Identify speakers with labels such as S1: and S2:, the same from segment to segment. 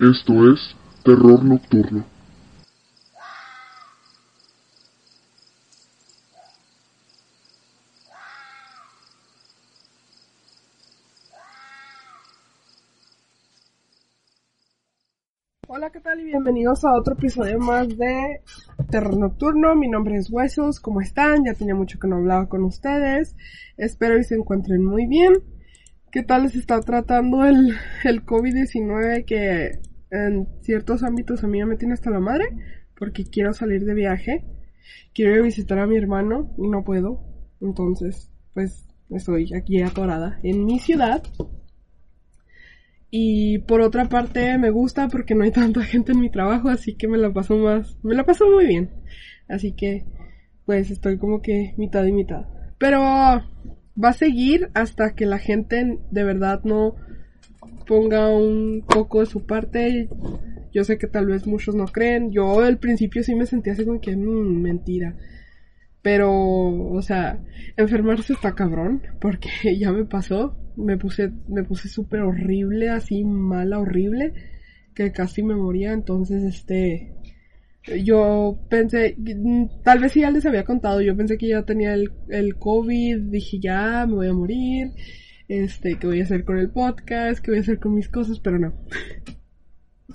S1: Esto es Terror Nocturno.
S2: Hola, ¿qué tal? Y bienvenidos a otro episodio más de Terror Nocturno. Mi nombre es Huesos, ¿cómo están? Ya tenía mucho que no hablaba con ustedes. Espero y se encuentren muy bien. ¿Qué tal les está tratando el, el COVID-19 que en ciertos ámbitos a mí me tiene hasta la madre? Porque quiero salir de viaje. Quiero ir a visitar a mi hermano y no puedo. Entonces, pues estoy aquí atorada en mi ciudad. Y por otra parte me gusta porque no hay tanta gente en mi trabajo, así que me la paso más, me la paso muy bien. Así que, pues estoy como que mitad y mitad. Pero va a seguir hasta que la gente de verdad no ponga un poco de su parte. Yo sé que tal vez muchos no creen. Yo al principio sí me sentía así como que, mmm, mentira. Pero, o sea, enfermarse está cabrón, porque ya me pasó. Me puse, me puse súper horrible, así mala, horrible, que casi me moría. Entonces, este, yo pensé, tal vez si ya les había contado, yo pensé que ya tenía el, el COVID, dije ya, me voy a morir, este, ¿qué voy a hacer con el podcast? ¿Qué voy a hacer con mis cosas? Pero no.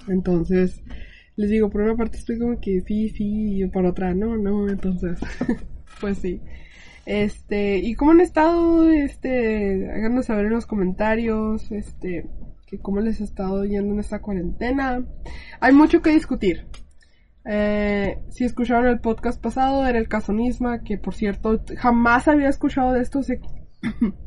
S2: Entonces, les digo, por una parte estoy como que sí, sí, y por otra no, no, entonces, pues sí. Este, y cómo han estado, este, háganos saber en los comentarios, este, que cómo les ha estado yendo en esta cuarentena. Hay mucho que discutir. Eh, si escucharon el podcast pasado, era el caso Nisma, que por cierto, jamás había escuchado de esto. Sé,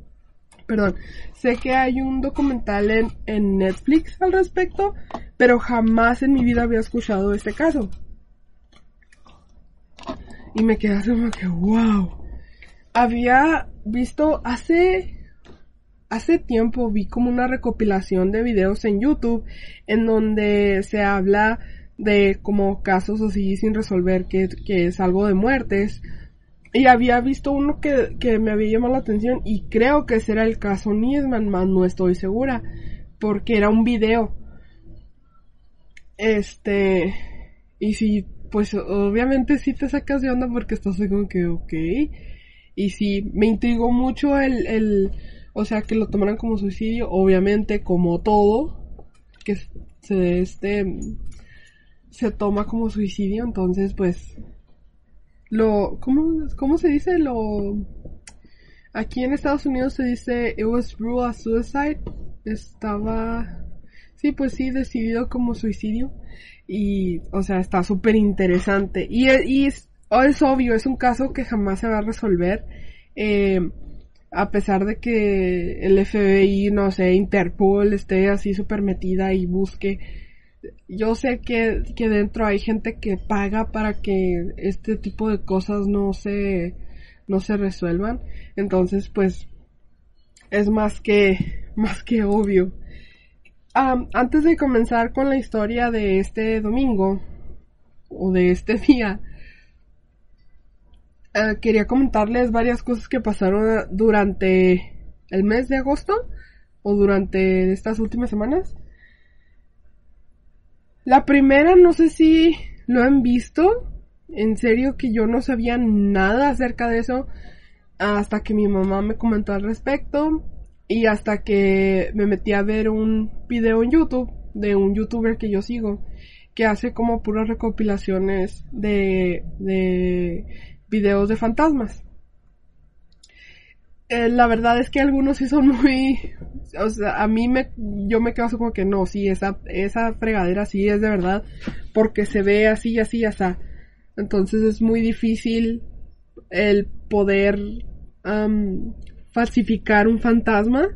S2: perdón, sé que hay un documental en, en Netflix al respecto, pero jamás en mi vida había escuchado este caso. Y me quedé así como que, wow. Había visto hace hace tiempo vi como una recopilación de videos en YouTube en donde se habla de como casos así sin resolver que, que es algo de muertes. Y había visto uno que, que, me había llamado la atención y creo que ese era el caso Niesman, más no estoy segura, porque era un video. Este, y si, pues obviamente sí te sacas de onda porque estás como que, ok. Y sí, me intrigó mucho el, el, o sea, que lo tomaran como suicidio, obviamente como todo, que se, este, se toma como suicidio, entonces pues lo ¿cómo, cómo se dice? Lo aquí en Estados Unidos se dice it was ruled as suicide. Estaba sí, pues sí, decidido como suicidio y o sea, está súper interesante y, y es, oh, es, obvio, es un caso que jamás se va a resolver. Eh, a pesar de que el FBI, no sé, Interpol esté así súper metida y busque yo sé que, que dentro hay gente que paga para que este tipo de cosas no se, no se resuelvan. Entonces, pues, es más que, más que obvio. Antes de comenzar con la historia de este domingo, o de este día, uh, quería comentarles varias cosas que pasaron durante el mes de agosto, o durante estas últimas semanas. La primera, no sé si lo han visto. En serio que yo no sabía nada acerca de eso hasta que mi mamá me comentó al respecto y hasta que me metí a ver un video en YouTube de un youtuber que yo sigo que hace como puras recopilaciones de, de videos de fantasmas. Eh, la verdad es que algunos sí son muy, o sea, a mí me, yo me quedo así como que no, sí, esa, esa fregadera sí es de verdad, porque se ve así, así, así. Entonces es muy difícil el poder um, falsificar un fantasma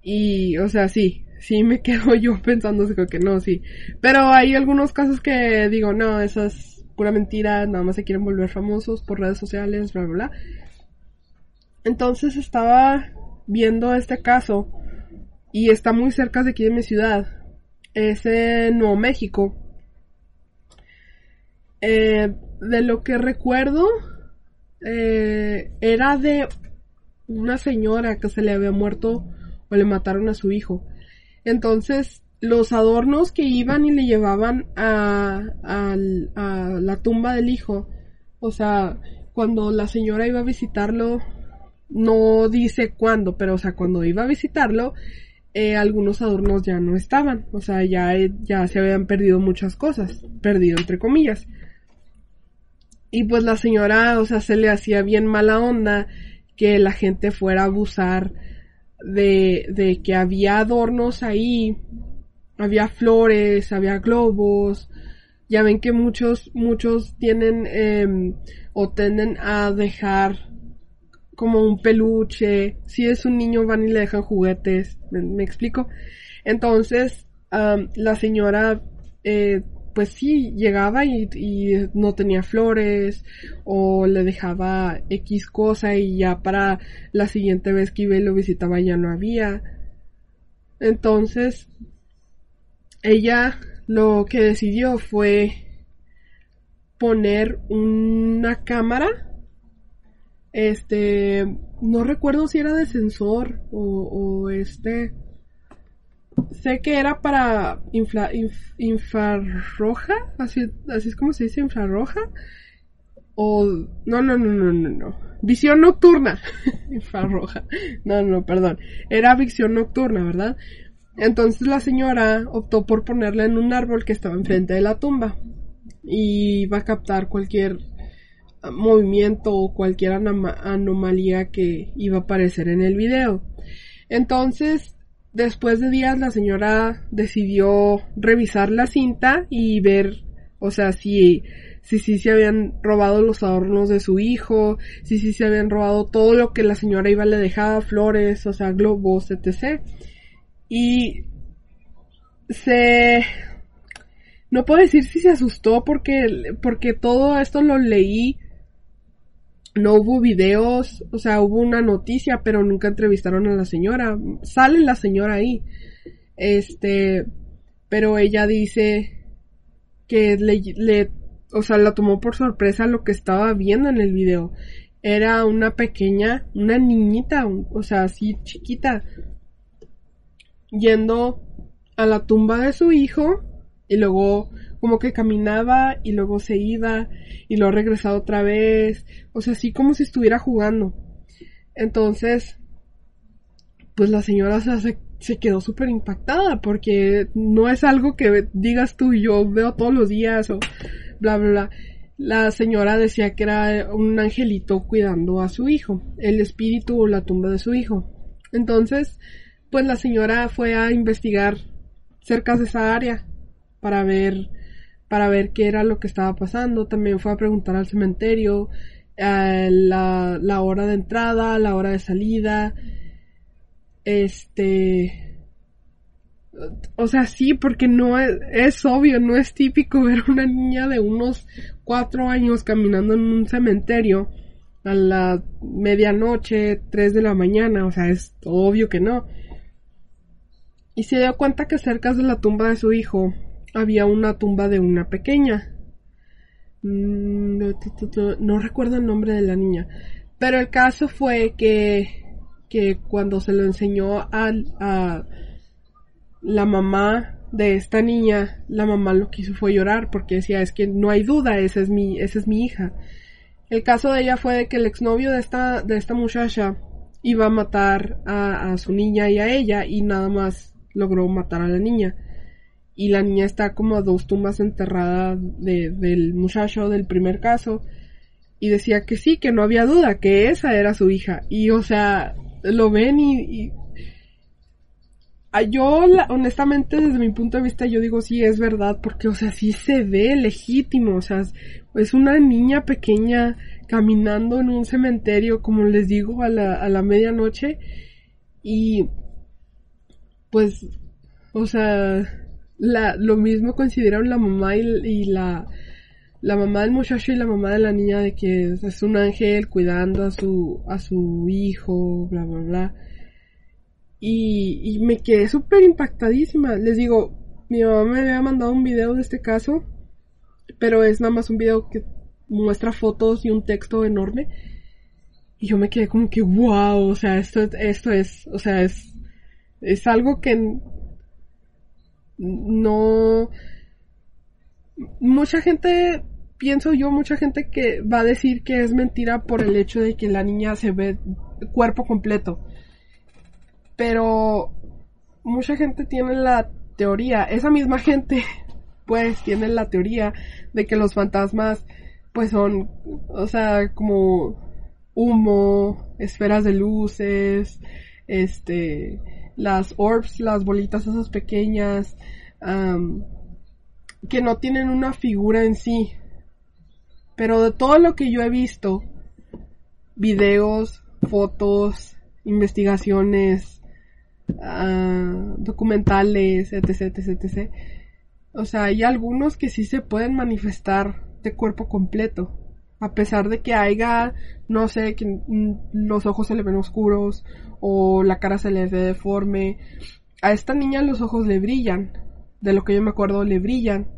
S2: y, o sea, sí, sí me quedo yo pensando así como que no, sí. Pero hay algunos casos que digo, no, eso es pura mentira, nada más se quieren volver famosos por redes sociales, bla, bla, bla. Entonces estaba viendo este caso y está muy cerca de aquí de mi ciudad. Es en Nuevo México. Eh, de lo que recuerdo, eh, era de una señora que se le había muerto o le mataron a su hijo. Entonces los adornos que iban y le llevaban a, la tumba del hijo, o sea, cuando la señora iba a visitarlo, no dice cuándo, pero o sea, cuando iba a visitarlo, eh, algunos adornos ya no estaban, o sea, ya, ya se habían perdido muchas cosas, perdido entre comillas. Y pues la señora, o sea, se le hacía bien mala onda que la gente fuera a abusar de, de que había adornos ahí, había flores, había globos, ya ven que muchos, muchos tienen eh, o tenden a dejar como un peluche. Si es un niño van y le dejan juguetes. ¿Me, explico? Entonces, la señora, eh, pues sí, llegaba y, y, no tenía flores o le dejaba X cosa y ya para la siguiente vez que iba y lo visitaba ya no había. Entonces, ella lo que decidió fue poner una cámara. Este, no recuerdo si era de sensor o, este. Sé que era para infrarroja, así, es como se dice, infrarroja. O, no, no, no, no, no, no. Visión nocturna. infrarroja. No, no, perdón. Era visión nocturna, ¿verdad? Entonces la señora optó por ponerla en un árbol que estaba enfrente de la tumba y iba a captar cualquier movimiento o cualquier anomalía que iba a aparecer en el video. Entonces, después de días la señora decidió revisar la cinta y ver, o sea, si si sí se habían robado los adornos de su hijo, si sí se habían robado todo lo que la señora iba le dejaba, flores, o sea, globos, etc. Y se... No puedo decir si se asustó porque, porque todo esto lo leí. No hubo videos, o sea, hubo una noticia, pero nunca entrevistaron a la señora. Sale la señora ahí. Este, pero ella dice que le, le, o sea, la tomó por sorpresa lo que estaba viendo en el video. Era una pequeña, una niñita, o sea, así chiquita, yendo a la tumba de su hijo y luego como que caminaba y luego se iba y luego regresaba otra vez, o sea, así como si estuviera jugando. Entonces, pues la señora se, quedó súper impactada porque no es algo que digas tú, yo veo todos los días o bla, bla, bla. La señora decía que era un angelito cuidando a su hijo, el espíritu o la tumba de su hijo. Entonces, pues la señora fue a investigar cerca de esa área para ver para ver qué era lo que estaba pasando. También fue a preguntar al cementerio eh, la, la hora de entrada, la hora de salida. Este. O sea, sí, porque no es, es obvio, no es típico ver una niña de unos cuatro años caminando en un cementerio a la medianoche, tres de la mañana, o sea, es obvio que no y se dio cuenta que cerca de la tumba de su hijo había una tumba de una pequeña. Mm, no, recuerdo el nombre de la niña. Pero el caso fue que, que cuando se lo enseñó a, la mamá de esta niña, la mamá lo que hizo fue llorar porque decía es que no hay duda, esa es mi, esa es mi hija. El caso de ella fue de que el exnovio de esta, de esta muchacha iba a matar a su niña y a ella y nada más logró matar a la niña. Y la niña está como a dos tumbas enterrada de, del muchacho del primer caso. Y decía que sí, que no había duda, que esa era su hija. Y o sea, lo ven y... Ah, yo, honestamente, desde mi punto de vista, yo digo sí, es verdad, porque, o sea, sí se ve legítimo, o sea, es una niña pequeña caminando en un cementerio, como les digo, a la, a la medianoche, y pues, o sea, la, lo mismo consideraron la mamá y, la, la mamá del muchacho y la mamá de la niña de que es un ángel cuidando a su, a su hijo, bla, bla, bla. Y, y me quedé súper impactadísima. Les digo, mi mamá me había mandado un video de este caso, pero es nada más un video que muestra fotos y un texto enorme. Y yo me quedé como que, wow, o sea, esto, esto es, o sea, es es algo que no... Mucha gente, pienso yo, mucha gente que va a decir que es mentira por el hecho de que la niña se ve cuerpo completo. Pero mucha gente tiene la teoría, esa misma gente pues tiene la teoría de que los fantasmas pues son, o sea, como humo, esferas de luces, este, las orbs, las bolitas esas pequeñas, que no tienen una figura en sí. Pero de todo lo que yo he visto, videos, fotos, investigaciones, ah, documentales, etc, etc, etc. O sea, hay algunos que sí se pueden manifestar de cuerpo completo. A pesar de que haya, no sé, que los ojos se le ven oscuros o la cara se le ve deforme. A esta niña los ojos le brillan. De lo que yo me acuerdo, le brillan.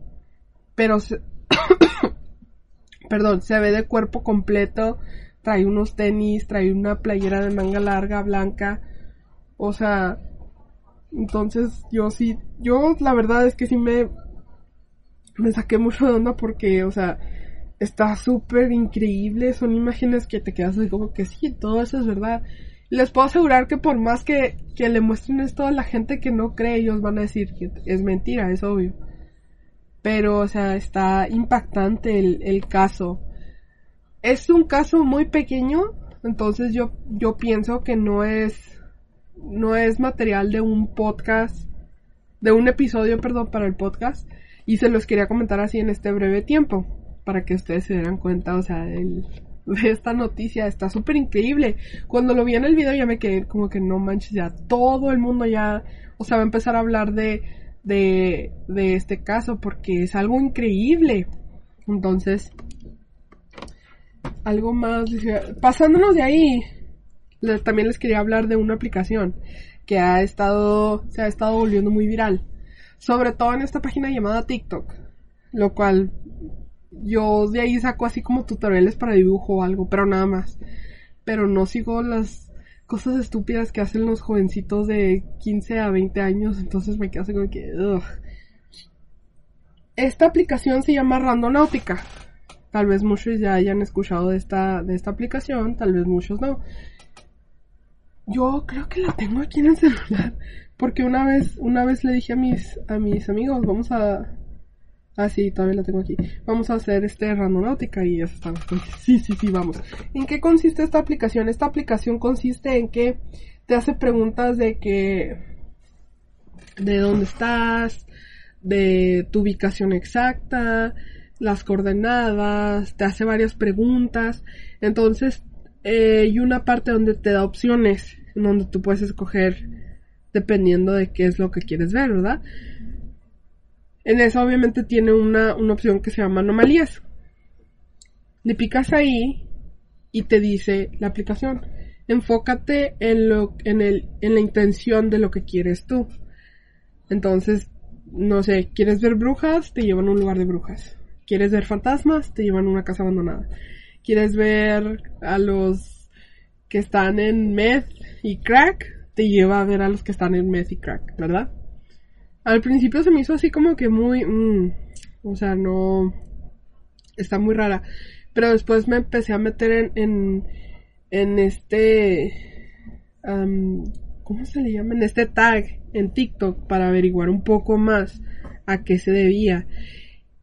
S2: Pero se... Perdón, se ve de cuerpo completo. Trae unos tenis, trae una playera de manga larga, blanca. O sea, entonces yo sí, yo la verdad es que sí me, me saqué mucho de onda porque, o sea, está súper increíble, son imágenes que te quedas así como que sí, todo eso es verdad. Les puedo asegurar que por más que, que le muestren esto a la gente que no cree, ellos van a decir que es mentira, es obvio. Pero, o sea, está impactante el, el caso. Es un caso muy pequeño, entonces yo, yo pienso que no es, no es material de un podcast, de un episodio, perdón, para el podcast. Y se los quería comentar así en este breve tiempo para que ustedes se dieran cuenta, o sea, de esta noticia está súper increíble. Cuando lo vi en el video ya me quedé como que no manches, ya todo el mundo ya, o sea, va a empezar a hablar de, de, de este caso porque es algo increíble. Entonces, algo más, pasándonos de ahí, también les quería hablar de una aplicación que ha estado, se ha estado volviendo muy viral. Sobre todo en esta página llamada TikTok. Lo cual yo de ahí saco así como tutoriales para dibujo o algo, pero nada más. Pero no sigo las cosas estúpidas que hacen los jovencitos de 15 a 20 años, entonces me quedo así como que... Esta aplicación se llama Randonáutica. Tal vez muchos ya hayan escuchado de esta, de esta aplicación, tal vez muchos no. Yo creo que la tengo aquí en el celular. Porque una vez, una vez le dije a mis, a mis amigos, vamos a, Ah, sí, todavía la tengo aquí. Vamos a hacer este randonáutica y ya está. Sí, sí, sí, vamos. ¿En qué consiste esta aplicación? Esta aplicación consiste en que te hace preguntas de que... de dónde estás, de tu ubicación exacta, las coordenadas, te hace varias preguntas. Entonces, eh, hay una parte donde te da opciones, donde tú puedes escoger dependiendo de qué es lo que quieres ver, ¿verdad? En eso obviamente tiene una, opción que se llama anomalías. Le picas ahí y te dice la aplicación. Enfócate en lo, en el, en la intención de lo que quieres tú. Entonces, no sé, quieres ver brujas, te llevan a un lugar de brujas. Quieres ver fantasmas, te llevan a una casa abandonada. Quieres ver a los que están en meth y crack, te lleva a ver a los que están en meth y crack, ¿verdad? Al principio se me hizo así como que muy... Mm, o sea, no... Está muy rara. Pero después me empecé a meter en... En, en este... ¿Cómo se le llama? En este tag en TikTok para averiguar un poco más a qué se debía.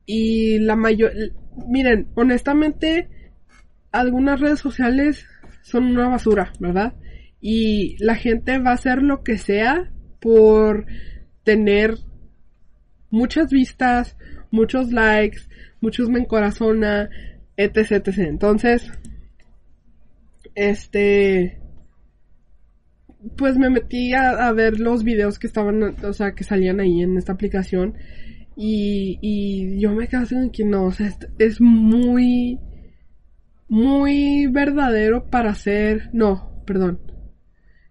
S2: Y la mayor... Miren, honestamente, algunas redes sociales son una basura, ¿verdad? Y la gente va a hacer lo que sea por tener muchas vistas, muchos likes, muchos me encorazona, etc, etc. Entonces, este, pues me metí a, ver los videos que estaban, o sea, que salían ahí en esta aplicación y, y yo me quedé así que no, o sea, es muy, muy verdadero para ser, no, perdón,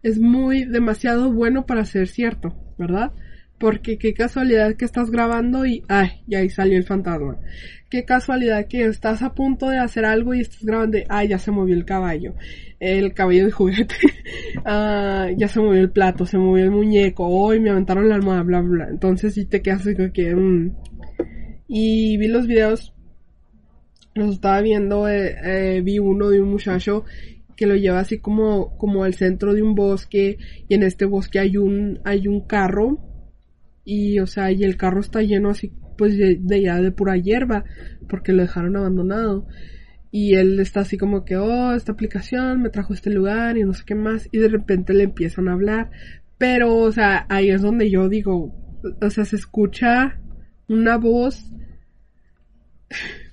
S2: es muy demasiado bueno para ser cierto, ¿verdad? Porque qué casualidad que estás grabando y, ay, y ahí salió el fantasma. Qué casualidad que estás a punto de hacer algo y estás grabando ay, ya se movió el caballo. El caballo de juguete. ah, ya se movió el plato, se movió el muñeco. Hoy me aventaron la almohada, bla, bla. Entonces sí te quedas así que, mm. Y vi los videos. Los estaba viendo, eh, eh, vi uno de un muchacho que lo lleva así como, como al centro de un bosque y en este bosque hay un, hay un carro y o sea, y el carro está lleno así pues de, ya de pura hierba porque lo dejaron abandonado y él está así como que, oh, esta aplicación me trajo este lugar y no sé qué más y de repente le empiezan a hablar pero o sea, ahí es donde yo digo, o sea, se escucha una voz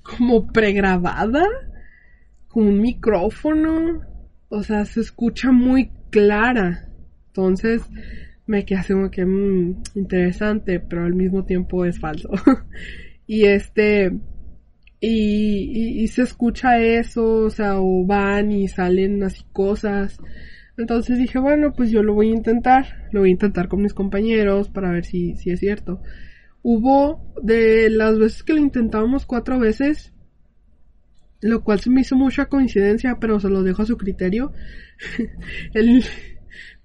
S2: como pregrabada con un micrófono o sea, se escucha muy clara. Entonces, me quedé que mmm, interesante, pero al mismo tiempo es falso. y este, y, y, se escucha eso, o sea, o van y salen así cosas. Entonces dije, bueno, pues yo lo voy a intentar, lo voy a intentar con mis compañeros para ver si, si es cierto. Hubo, de las veces que lo intentábamos cuatro veces, lo cual se me hizo mucha coincidencia, pero se lo dejo a su criterio. el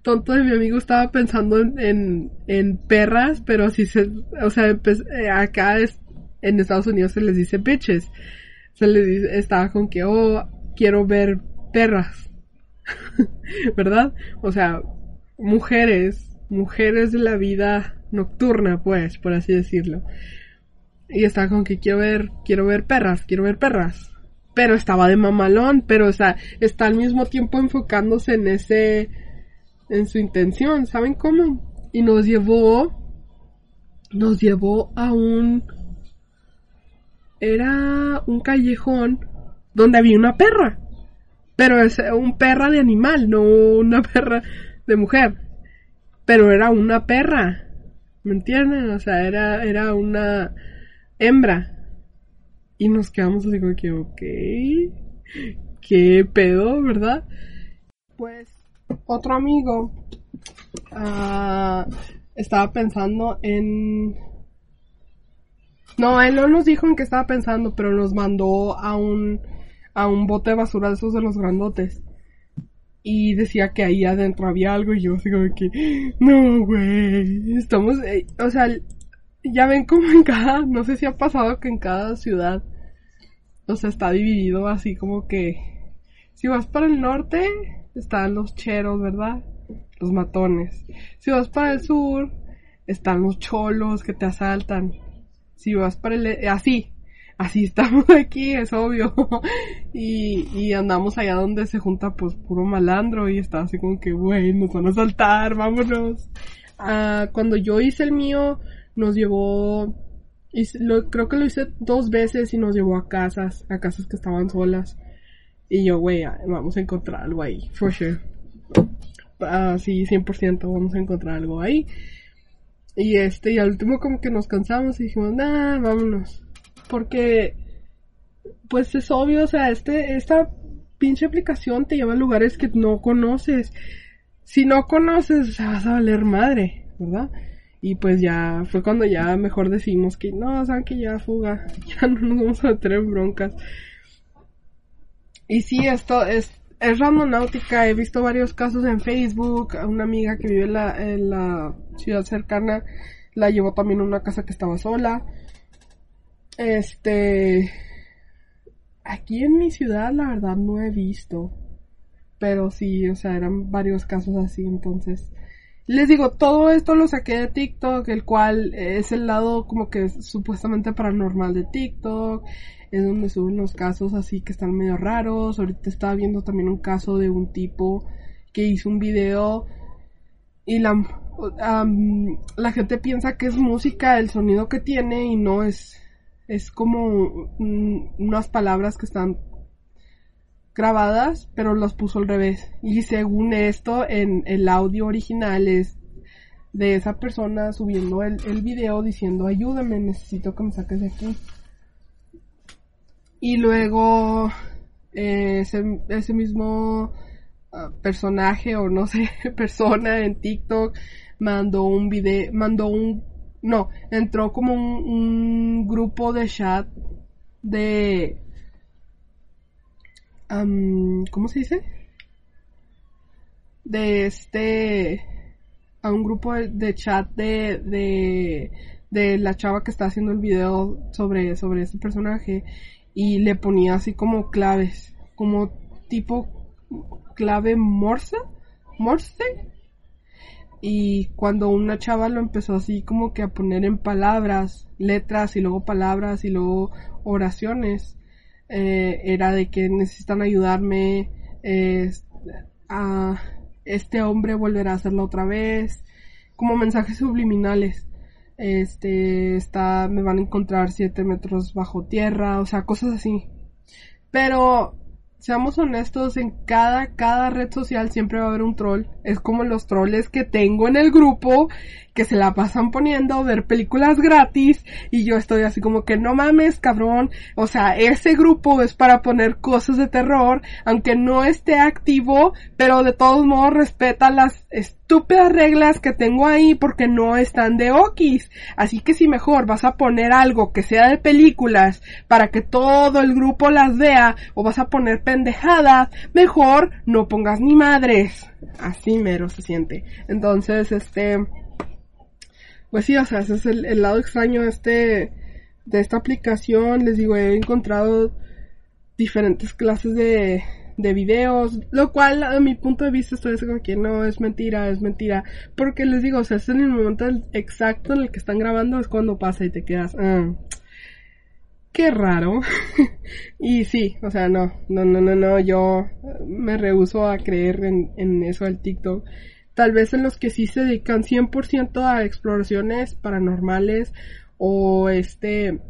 S2: tonto de mi amigo estaba pensando en, en, perras, pero si se, o sea, eh, acá es, en Estados Unidos se les dice bitches. Se les dice, estaba con que, oh, quiero ver perras. ¿Verdad? O sea, mujeres, mujeres de la vida nocturna, pues, por así decirlo. Y estaba con que quiero ver, quiero ver perras, quiero ver perras pero estaba de mamalón, pero o sea, está al mismo tiempo enfocándose en ese, en su intención, ¿saben cómo? Y nos llevó, nos llevó a un, era un callejón donde había una perra, pero es un perra de animal, no una perra de mujer, pero era una perra, ¿me entienden? O sea, era, era una hembra y nos quedamos así como que, ok, qué pedo, ¿verdad? Pues otro amigo uh, estaba pensando en... No, él no nos dijo en qué estaba pensando, pero nos mandó a un, a un bote de basura de esos de los grandotes. Y decía que ahí adentro había algo y yo así como que, no, güey, estamos, eh, o sea, ya ven como en cada, no sé si ha pasado que en cada ciudad, o sea, está dividido así como que, si vas para el norte, están los cheros, ¿verdad? Los matones. Si vas para el sur, están los cholos que te asaltan. Si vas para el, e, así, así estamos aquí, es obvio. y, y andamos allá donde se junta pues puro malandro y está así como que, güey, nos van a asaltar, vámonos. Ah, cuando yo hice el mío, nos llevó, lo, creo que lo hice dos veces y nos llevó a casas, a casas que estaban solas. Y yo, güey, vamos a encontrar algo ahí, for sure. Ah, sí, 100% vamos a encontrar algo ahí. Y este, y al último como que nos cansamos y dijimos, nah, vámonos. Porque, pues es obvio, o sea, este, esta pinche aplicación te lleva a lugares que no conoces. Si no conoces, vas a valer madre, ¿verdad? Y pues ya fue cuando ya mejor decimos que no, saben que ya fuga, ya no nos vamos a meter en broncas. Y sí, esto es, es randonáutica, he visto varios casos en Facebook, una amiga que vive en la, en la ciudad cercana la llevó también a una casa que estaba sola. Este, aquí en mi ciudad la verdad no he visto, pero sí, o sea, eran varios casos así, entonces les digo, todo esto lo saqué de TikTok, el cual es el lado como que supuestamente paranormal de TikTok, es donde suben los casos así que están medio raros. Ahorita estaba viendo también un caso de un tipo que hizo un video y la, la gente piensa que es música el sonido que tiene y no es, es como unas palabras que están grabadas, pero las puso al revés. Y según esto, en el audio original es de esa persona subiendo el, el video diciendo ayúdame, necesito que me saques de aquí. Y luego eh, ese, ese, mismo ah, personaje o no sé, persona en TikTok mandó un video, mandó un no, entró como un, grupo de chat de... am, ¿Cómo se dice? De este... A un grupo de, de chat de, de, de la chava que está haciendo el video sobre, sobre este personaje y le ponía así como claves, como tipo clave morse, morse, y cuando una chava lo empezó así como que a poner en palabras, letras y luego palabras y luego oraciones, eh, era de que necesitan ayudarme, a este hombre volverá a hacerlo otra vez, como mensajes subliminales. Este, está, me van a encontrar siete metros bajo tierra, o sea, cosas así. Pero seamos honestos, en cada, cada red social siempre va a haber un troll. Es como los troles que tengo en el grupo, que se la pasan poniendo ver películas gratis, y yo estoy así como que no mames, cabrón. O sea, ese grupo es para poner cosas de terror, aunque no esté activo, pero de todos modos respeta las estúpidas reglas que tengo ahí porque no están de okis. Así que si mejor vas a poner algo que sea de películas para que todo el grupo las vea, o vas a poner pendejadas, mejor no pongas ni madres. Así mero se siente. Entonces, este, pues sí, o sea, ese es el, lado extraño de este, de esta aplicación. Les digo, he encontrado diferentes clases de, de videos, lo cual a mi punto de vista estoy como que no, es mentira, es mentira, porque les digo, o sea, es en el momento exacto en el que están grabando es cuando pasa y te quedas, ah, qué raro. y sí, o sea, no, no, no, no, no, yo me rehuso a creer en, en eso del TikTok. Tal vez en los que sí se dedican 100% a exploraciones paranormales o este...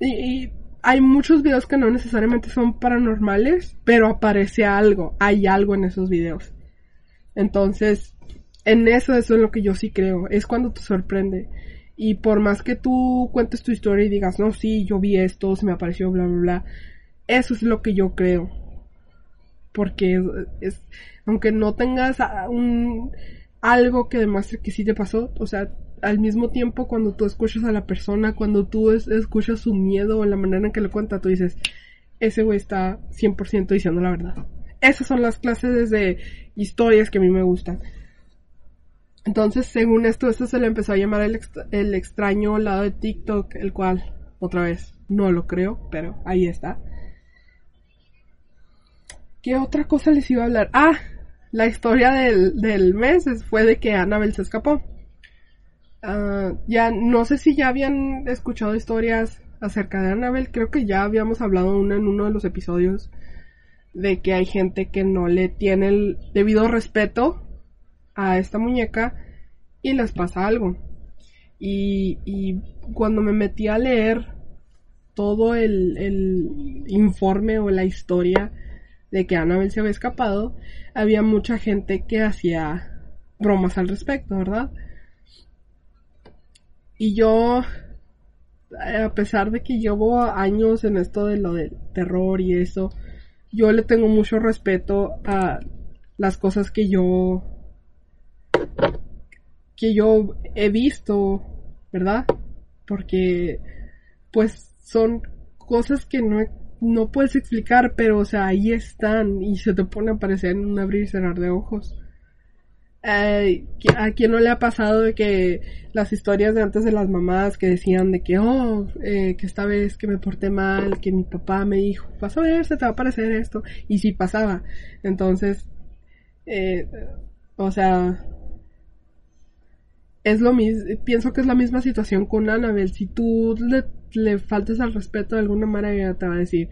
S2: Y, hay muchos videos que no necesariamente son paranormales, pero aparece algo, hay algo en esos videos. Entonces, en eso, eso es lo que yo sí creo, es cuando te sorprende. Y por más que tú cuentes tu historia y digas, no, sí, yo vi esto, se me apareció, bla, bla, bla, eso es lo que yo creo. Porque es, aunque no tengas un, algo que demuestre que sí te pasó, o sea, al mismo tiempo cuando tú escuchas a la persona, cuando tú es- escuchas su miedo o la manera en que lo cuenta, tú dices, ese güey está 100% diciendo la verdad. Esas son las clases de historias que a mí me gustan. Entonces, según esto, esto se le empezó a llamar el, el extraño lado de TikTok, el cual, otra vez, no lo creo, pero ahí está. ¿Qué otra cosa les iba a hablar? Ah, la historia del, del mes es- fue de que Annabelle se escapó. Ah, ya no sé si ya habían escuchado historias acerca de Annabelle, creo que ya habíamos hablado una en uno de los episodios de que hay gente que no le tiene el debido respeto a esta muñeca y les pasa algo. Y, y cuando me metí a leer todo el, el informe o la historia de que Annabelle se había escapado, había mucha gente que hacía bromas al respecto, ¿verdad? Y yo, a pesar de que llevo años en esto de lo del terror y eso, yo le tengo mucho respeto a las cosas que yo que yo he visto, ¿verdad? Porque pues son cosas que no no puedes explicar, pero o sea, ahí están y se te pone a aparecer en un abrir y cerrar de ojos. Eh, ¿A quién no le ha pasado de que las historias de antes de las mamás que decían de que, oh, eh, que esta vez que me porté mal, que mi papá me dijo, vas a ver, se te va a aparecer esto, y sí pasaba. Entonces, eh, o sea, es lo mismo, pienso que es la misma situación con Annabelle. Si tú le, le faltas al respeto de alguna manera, te va a decir,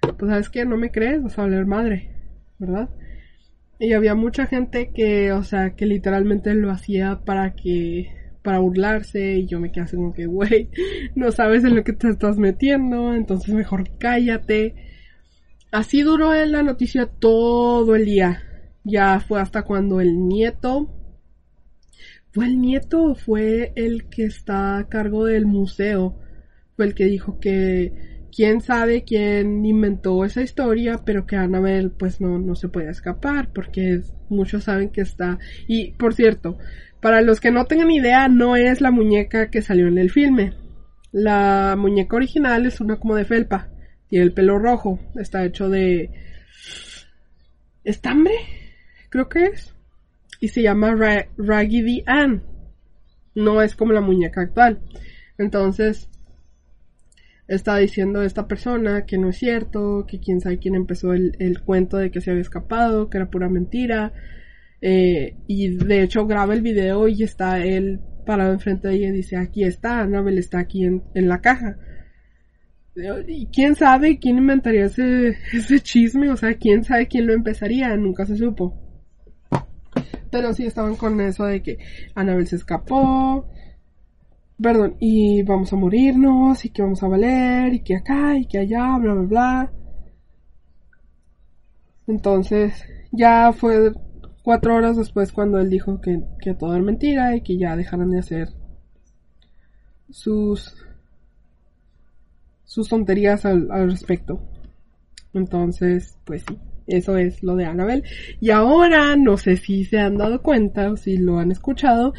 S2: pues sabes que no me crees, vas a valer madre, ¿verdad? Y había mucha gente que, o sea, que literalmente lo hacía para que, para burlarse, y yo me quedé así como que, güey, no sabes en lo que te estás metiendo, entonces mejor cállate. Así duró en la noticia todo el día. Ya fue hasta cuando el nieto, ¿fue el nieto fue el que está a cargo del museo? El que dijo que quién sabe quién inventó esa historia, pero que Annabelle pues no, no se puede escapar porque muchos saben que está. Y por cierto, Para los que no tengan idea, no es la muñeca que salió en el filme. La muñeca original es una como de felpa. Tiene el pelo rojo. Está hecho de... ¿Estambre? Creo que es. Y se llama Ra Raggedy Ann. No es como la muñeca actual. Entonces, está diciendo esta persona que no es cierto, que quién sabe quién empezó el, el cuento de que se había escapado, que era pura mentira. Eh, y de hecho graba el video y está él parado enfrente de ella y dice, aquí está, Annabelle está aquí en, en la caja. Y quién sabe quién inventaría ese, ese chisme, o sea, quién sabe quién lo empezaría, nunca se supo. Pero sí estaban con eso de que Annabelle se escapó, perdón, y vamos a morirnos, y que vamos a valer, y que acá, y que allá, bla, bla, bla. Entonces, ya fue cuatro horas después cuando él dijo que, que todo era mentira y que ya dejaran de hacer sus sus tonterías al, al respecto. Entonces, pues sí, eso es lo de Annabelle. Y ahora, no sé si se han dado cuenta o si lo han escuchado,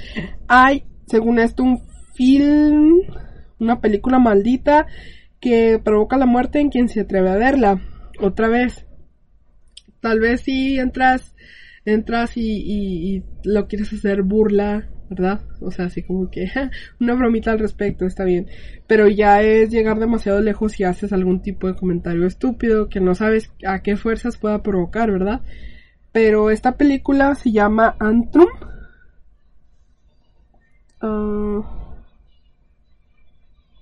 S2: hay, según esto, un film, una película maldita que provoca la muerte en quien se atreve a verla. Otra vez. Tal vez si entras, entras y, lo quieres hacer burla, ¿verdad? O sea, así como que una bromita al respecto, está bien. Pero ya es llegar demasiado lejos y haces algún tipo de comentario estúpido que no sabes a qué fuerzas pueda provocar, ¿verdad? Pero esta película se llama Antrum. Uh,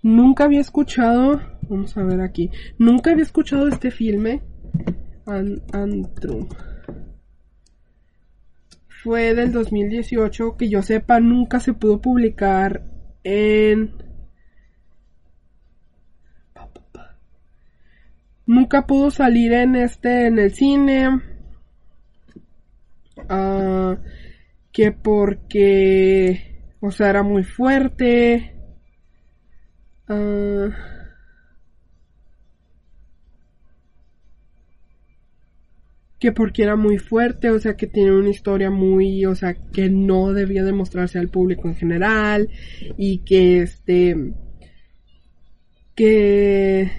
S2: nunca había escuchado, vamos a ver aquí, nunca había escuchado este filme. An Antrum fue del 2018, que yo sepa nunca se pudo publicar en... Nunca pudo salir en este, en el cine. Uh, que porque, o sea, era muy fuerte. Uh, que porque era muy fuerte, o sea, que tiene una historia muy, o sea, que no debía demostrarse al público en general y que este que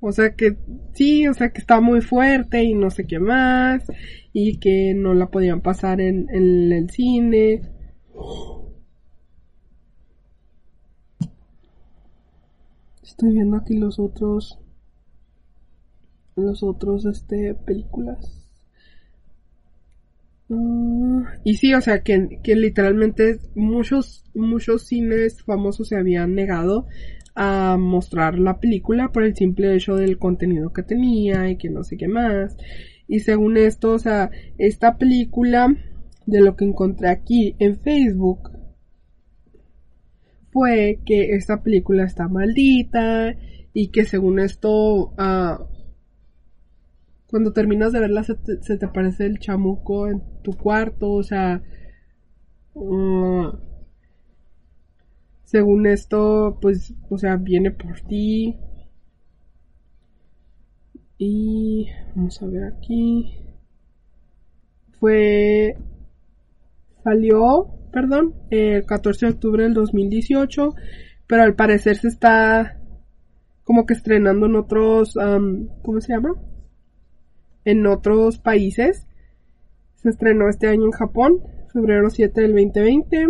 S2: o sea que sí, o sea que está muy fuerte y no sé qué más y que no la podían pasar en, en el cine. Estoy viendo aquí los otros los otros este películas. Uh, y sí o sea que, que literalmente muchos muchos cines famosos se habían negado a mostrar la película por el simple hecho del contenido que tenía y que no sé qué más. Y según esto o sea esta película de lo que encontré aquí en Facebook fue que esta película está maldita y que según esto uh, cuando terminas de verla se te, aparece el chamuco en tu cuarto, o sea, uh, según esto, pues, o sea, viene por ti. Y vamos a ver aquí. Fue salió, perdón, el 14 de octubre del 2018, pero al parecer se está como que estrenando en otros, ¿cómo se llama? en otros países. Se estrenó este año en Japón, febrero 7 del 2020.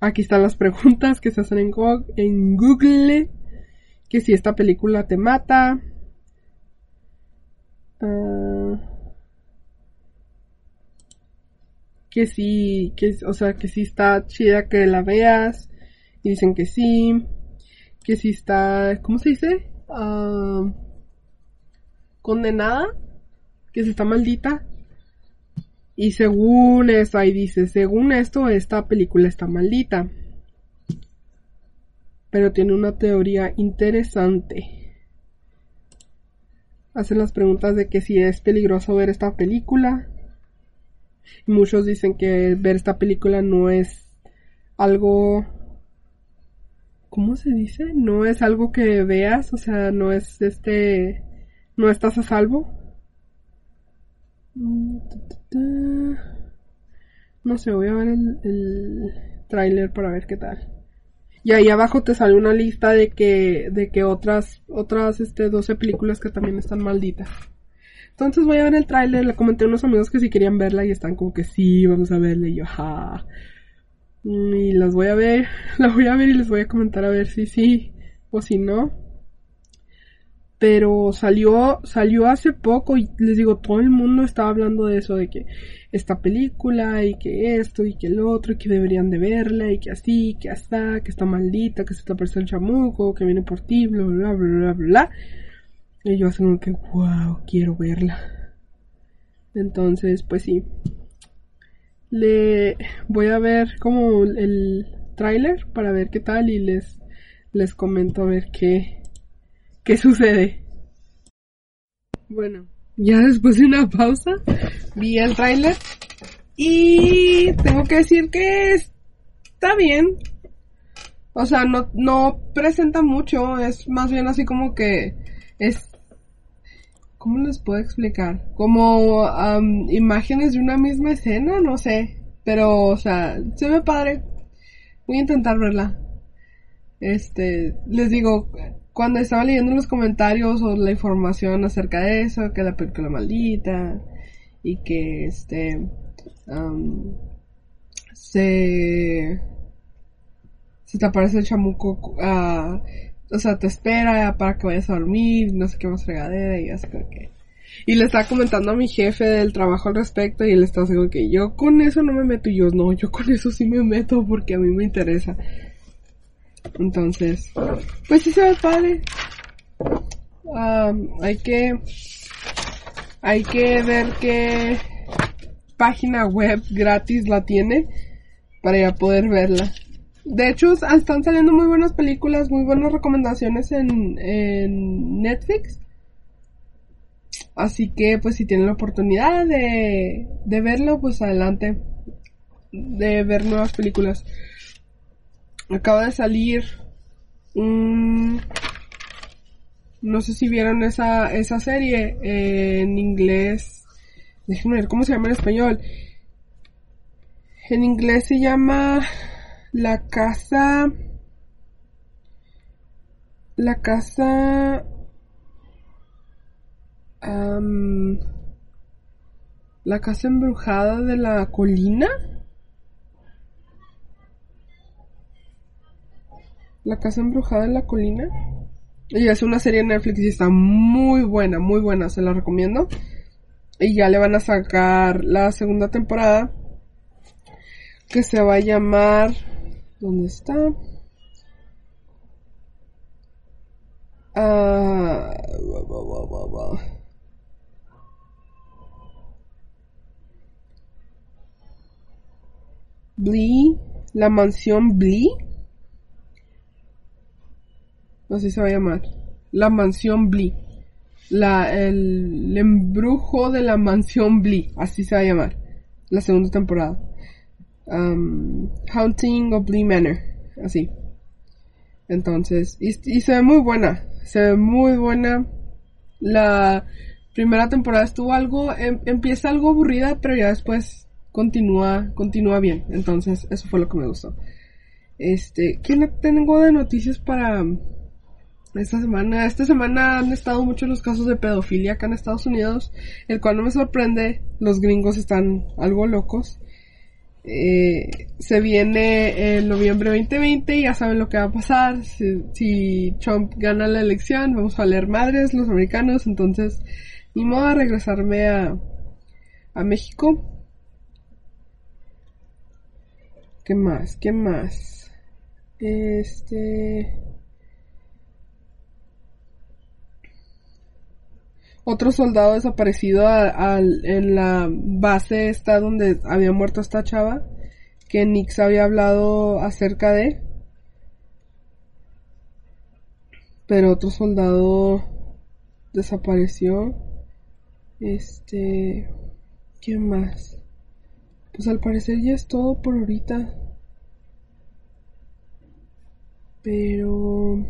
S2: Aquí están las preguntas que se hacen en, Go en Google. Que si esta película te mata. Uh, que sí, que, o sea, que sí está chida que la veas. Y dicen que sí. Que sí está, ¿cómo se dice? Uh, condenada, que se está maldita. Y según eso, ahí dice, según esto, esta película está maldita. Pero tiene una teoría interesante. Hacen las preguntas de que si es peligroso ver esta película. Muchos dicen que ver esta película no es algo... ¿Cómo se dice? No es algo que veas, o sea, no es este no estás a salvo. No sé, voy a ver el, el tráiler para ver qué tal. Y ahí abajo te sale una lista de que, de que otras, otras, este, 12 películas que también están malditas. Entonces voy a ver el tráiler, le comenté a unos amigos que si querían verla y están como que sí, vamos a verla y yo, ja. Y las voy a ver, la voy a ver y les voy a comentar a ver si sí o si no. Pero salió, salió hace poco y les digo, todo el mundo estaba hablando de eso, de que esta película y que esto y que el otro y que deberían de verla y que así, que hasta, que está maldita, que se te aparece el chamuco, que viene por ti, bla, bla, bla, bla, bla. Y yo así como que, wow, quiero verla. Entonces, pues sí. Le voy a ver como el tráiler para ver qué tal y les, les comento a ver qué, qué sucede. Bueno, ya después de una pausa vi el tráiler y tengo que decir que está bien. O sea, no, no presenta mucho, es más bien así como que es... ¿Cómo les puedo explicar? Como imágenes de una misma escena, no sé. Pero, o sea, se ve padre. Voy a intentar verla. Este, les digo, cuando estaba leyendo los comentarios o la información acerca de eso, que la película maldita y que este se se te aparece el chamuco uh, o sea te espera para que vayas a dormir no sé qué más fregadera y así que y le estaba comentando a mi jefe del trabajo al respecto y él estaba diciendo que yo con eso no me meto y yo no yo con eso sí me meto porque a mí me interesa entonces, pues sí se ve padre. hay que, hay que ver qué página web gratis la tiene para ya poder verla. De hecho, están saliendo muy buenas películas, muy buenas recomendaciones en, Netflix. Así que, pues, si tienen la oportunidad de, de verlo, pues adelante. De ver nuevas películas acaba de salir un... No sé si vieron esa, esa serie en inglés. Déjenme ver cómo se llama en español. En inglés se llama La Casa... La Casa... la Casa Embrujada de la Colina. La casa embrujada en la colina. Y es una serie de Netflix y está muy buena, muy buena, se la recomiendo. Y ya le van a sacar la segunda temporada. Que se va a llamar... ¿Dónde está? Ah... Blee, la mansión Blee así se va a llamar. La mansión Blee. La, el, embrujo de la mansión Blee, así se va a llamar. La segunda temporada. Um, Haunting of Blee Manor, así. Entonces, y, se ve muy buena, se ve muy buena. La primera temporada estuvo algo, em, empieza algo aburrida, pero ya después continúa, continúa bien. Entonces, eso fue lo que me gustó. Este, ¿qué tengo de noticias para, esta semana, esta semana han estado muchos los casos de pedofilia acá en Estados Unidos, el cual no me sorprende, los gringos están algo locos. Eh, se viene el noviembre 2020 y ya saben lo que va a pasar. Si, Trump gana la elección, vamos a leer madres los americanos. Entonces, ni modo a regresarme a, a México. ¿Qué más? ¿Qué más? Este. Otro soldado desaparecido en la base esta donde había muerto esta chava que Nix había hablado acerca de. Pero otro soldado desapareció. Este ¿qué más? pues al parecer ya es todo por ahorita. Pero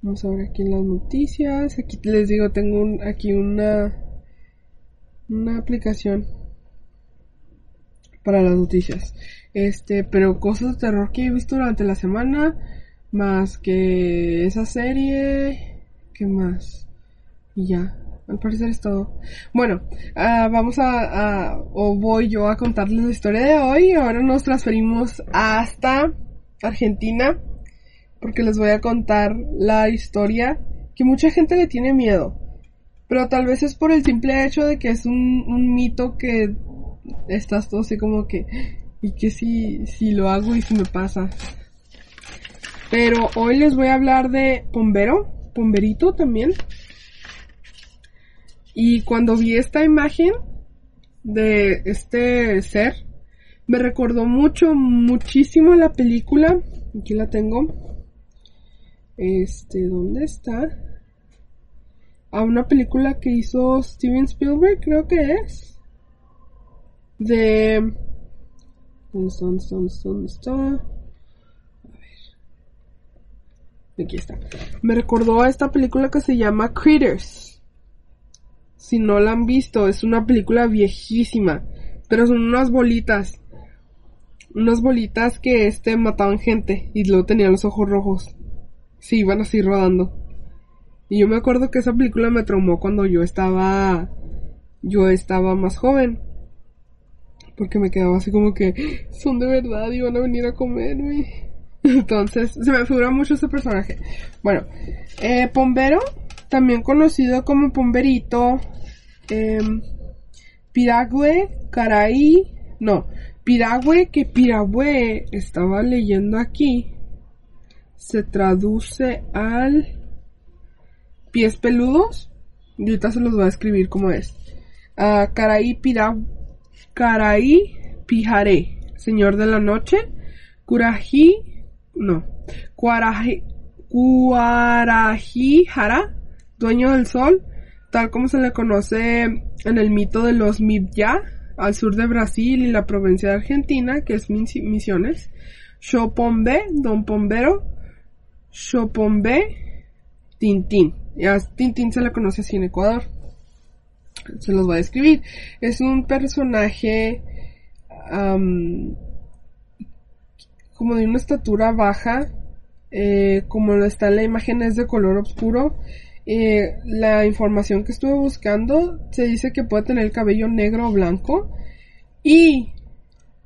S2: Vamos a ver aquí en las noticias. Aquí les digo, tengo aquí una, una aplicación para las noticias. Este, pero cosas de terror que he visto durante la semana, más que esa serie, ¿qué más? Y ya, al parecer es todo. Bueno, ah, vamos a, a, o voy yo a contarles la historia de hoy. Ahora nos transferimos hasta Argentina, porque les voy a contar la historia que mucha gente le tiene miedo. Pero tal vez es por el simple hecho de que es un, mito que estás todo así como que, y que si, si lo hago y si me pasa. Pero hoy les voy a hablar de Pombero, Pomberito también. Y cuando vi esta imagen de este ser, me recordó mucho, muchísimo la película. Aquí la tengo. Este, ¿dónde está? A una película que hizo Steven Spielberg, creo que es. De... ¿Dónde? ¿Dónde está? ¿Dónde está? Aquí está. Me recordó a esta película que se llama Critters. Si no la han visto, es una película viejísima. Pero son unas bolitas. Unas bolitas que este mataban gente y luego tenían los ojos rojos. Sí, iban así rodando. Y yo me acuerdo que esa película me traumó cuando yo estaba. Yo estaba más joven. Porque me quedaba así como que son de verdad y van a venir a comerme. Entonces, se me figura mucho ese personaje. Bueno, eh, Pombero, también conocido como Pomberito, eh, Piragüe, Caraí, no, Piragüe, que Piragüe estaba leyendo aquí, se traduce al pies peludos. Y ahorita se los voy a escribir como es. Uh, Caraí Piragüe Caraí Pijaré, Señor de la Noche, Curají, no, Cuarají, Cuarajijara, Dueño del Sol, tal como se le conoce en el mito de los Mibya, al sur de Brasil y la provincia de Argentina, que es Misiones, Chopombe, Don Pombero, Chopombe, Tintín. Y a Tintín se le conoce así en Ecuador se los voy a escribir. Es un personaje como de una estatura baja, eh, como está en la imagen es de color oscuro. Eh, la información que estuve buscando se dice que puede tener el cabello negro o blanco. Y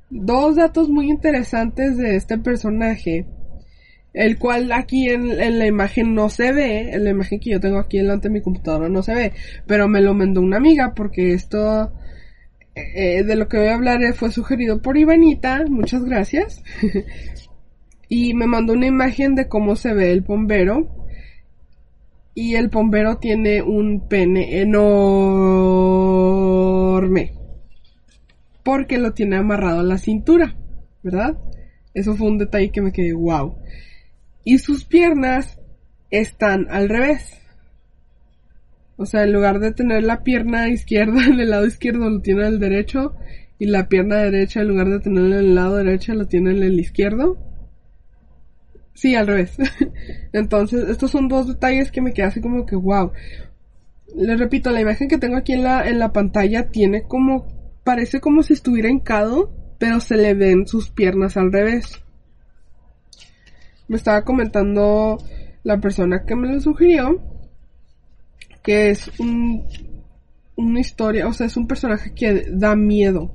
S2: dos datos muy interesantes de este personaje el cual aquí en, la imagen no se ve, en la imagen que yo tengo aquí delante de mi computadora no se ve, pero me lo mandó una amiga porque esto eh, de lo que voy a hablar fue sugerido por Ivanita, muchas gracias, y me mandó una imagen de cómo se ve el bombero, y el bombero tiene un pene enorme, porque lo tiene amarrado a la cintura, ¿verdad? Eso fue un detalle que me quedé wow y sus piernas están al revés. O sea, en lugar de tener la pierna izquierda en el lado izquierdo, lo tiene el derecho. Y la pierna derecha, en lugar de tenerla en el lado derecho, lo tiene en el izquierdo. Sí, al revés. Entonces, estos son dos detalles que me quedan así como que wow. Les repito, la imagen que tengo aquí en la, en la pantalla tiene como, parece como si estuviera hincado, pero se le ven sus piernas al revés me estaba comentando la persona que me lo sugirió que es un, una historia, o sea, es un personaje que da miedo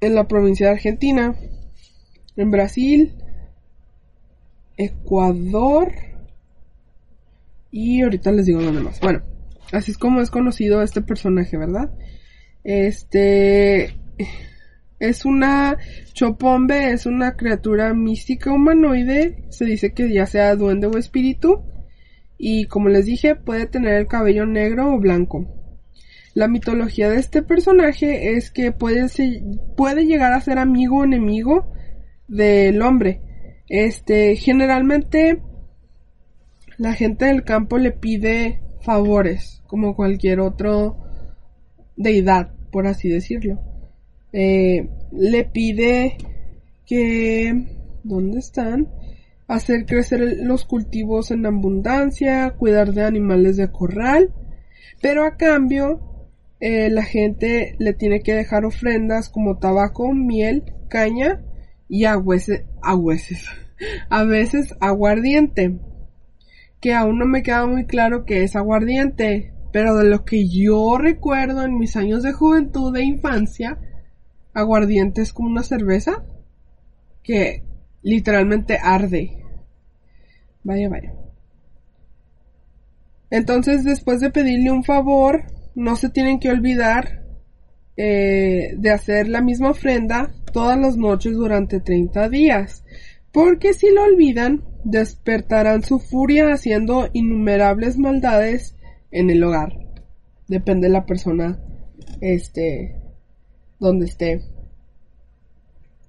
S2: en la provincia de Argentina, en Brasil, Ecuador y ahorita les digo lo demás. Bueno, así es como es conocido este personaje, ¿verdad? Este es una Chopombe, es una criatura mística humanoide, se dice que ya sea duende o espíritu, y como les dije, puede tener el cabello negro o blanco. La mitología de este personaje es que puede, puede llegar a ser amigo o enemigo del hombre. Este, generalmente la gente del campo le pide favores, como cualquier otro deidad, por así decirlo. Eh, le pide que... ¿Dónde están? Hacer crecer los cultivos en abundancia, cuidar de animales de corral, pero a cambio eh, la gente le tiene que dejar ofrendas como tabaco, miel, caña y a veces, a veces, aguardiente. Que aún no me queda muy claro que es aguardiente, pero de lo que yo recuerdo en mis años de juventud e infancia, aguardiente es como una cerveza que literalmente arde. Vaya, vaya. Entonces, después de pedirle un favor, no se tienen que olvidar eh, de hacer la misma ofrenda todas las noches durante 30 días. Porque si lo olvidan, despertarán su furia haciendo innumerables maldades en el hogar. Depende de la persona, este, donde esté.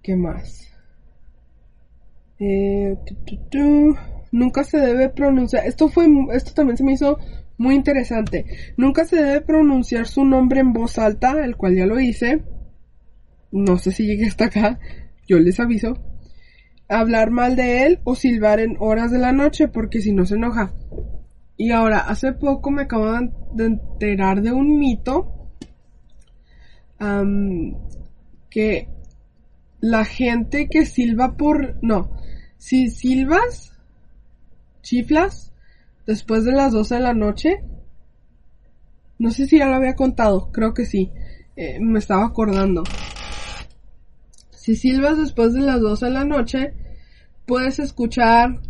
S2: ¿Qué más? Eh, Nunca se debe pronunciar. Esto fue, esto también se me hizo muy interesante. Nunca se debe pronunciar su nombre en voz alta, el cual ya lo hice. No sé si llegué hasta acá. Yo les aviso. Hablar mal de él o silbar en horas de la noche porque si no se enoja. Y ahora, hace poco me acaban de enterar de un mito que la gente que silba por... No, si silbas, chiflas, después de las 12 de la noche, no sé si ya lo había contado, creo que sí, eh, me estaba acordando. Si silbas después de las 12 de la noche, puedes escuchar